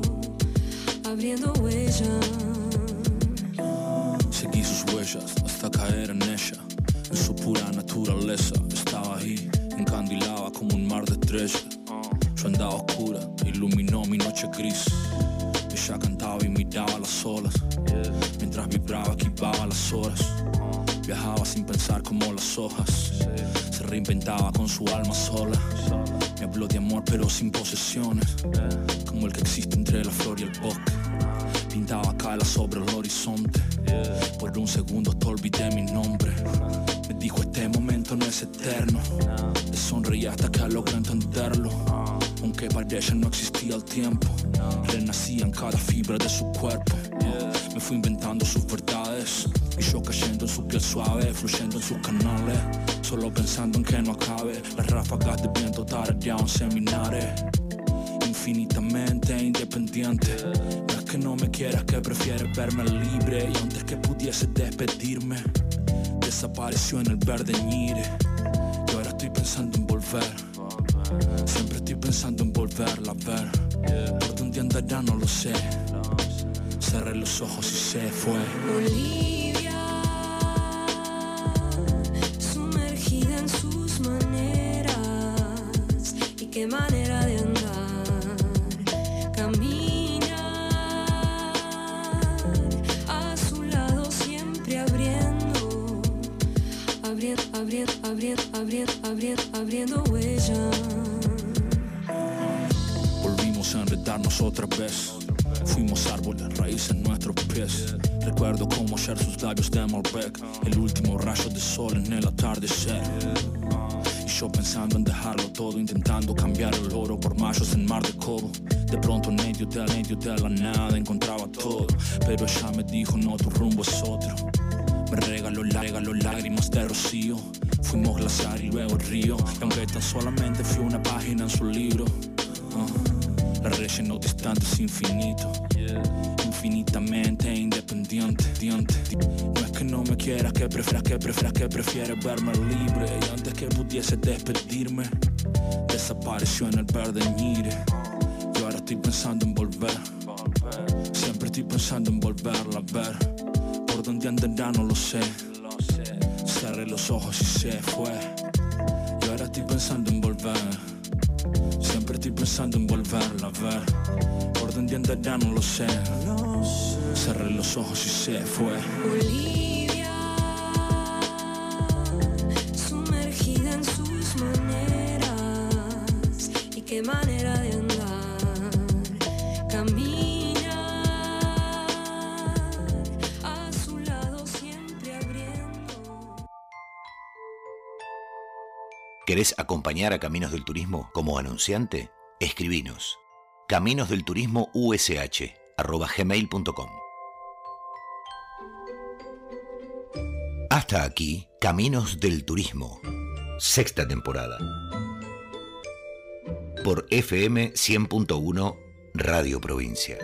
abriendo huella. Seguí sus huellas hasta caer en ella, en su pura naturaleza. Estaba ahí, encandilada como un mar de estrellas. Su andaba oscura iluminó mi noche gris. Ella cantaba y miraba las olas mientras vibraba equipaba las horas. Viajaba sin pensar como las hojas. Se reinventaba con su alma sola. Me habló de amor pero sin posesiones. Como el que existe entre la flor y el bosque. Pintaba calas sobre el horizonte. Por un segundo hasta olvidé mi nombre. Me dijo este momento no es eterno Te sonreí hasta que logré entenderlo. Aunque para ella no existía el tiempo Renacía en cada fibra de su cuerpo. Me fui inventando sus verdades y yo cayendo en su piel suave, fluyendo en sus canales, solo pensando en que no acabe. Las ráfagas de viento tararean seminares, infinitamente independiente. No es que no me quieras, que prefieres verme libre y antes que pudiese despedirme, desapareció en el verde ñire. Y ahora estoy pensando en volver. Siempre estoy pensando en volverla a ver. Por dónde andará no lo sé cerré los ojos y se fue. Olivia, sumergida en sus maneras. Y qué manera de andar. Caminar a su lado, siempre abriendo. Abriendo, abriendo, abriendo, abriendo, abriendo, abriendo huella. Volvimos a enredarnos otra vez fuimos árboles, raíces en nuestros pies. Recuerdo cómo ser sus labios de Malbec, el último rayo de sol en el atardecer. Y yo pensando en dejarlo todo, intentando cambiar el oro por mayos en mar de cobo. De pronto en medio de, medio de la nada encontraba todo, pero ella me dijo no, tu rumbo es otro. Me regaló, regaló lágrimas de rocío, fuimos glaciar y luego el río, y aunque tan solamente fui una página en su libro. Ah. La relación no distante es infinito. Infinitamente independiente No es que no me quieras, que prefieras, que prefieras, que prefieres verme libre. Y antes que pudiese despedirme Desapareció en el verde ñire Y ahora estoy pensando en volver. Siempre estoy pensando en volverla a ver. Por donde andará no lo sé. Cerré los ojos y se fue. Y ahora estoy pensando en estoy pensando en volverla a ver. Por dónde andará, no lo sé. Cerré los ojos y se fue. ¿Querés acompañar a Caminos del Turismo como anunciante? Escribinos. Caminos del Hasta aquí, Caminos del Turismo, sexta temporada. Por FM 100.1 Radio Provincia.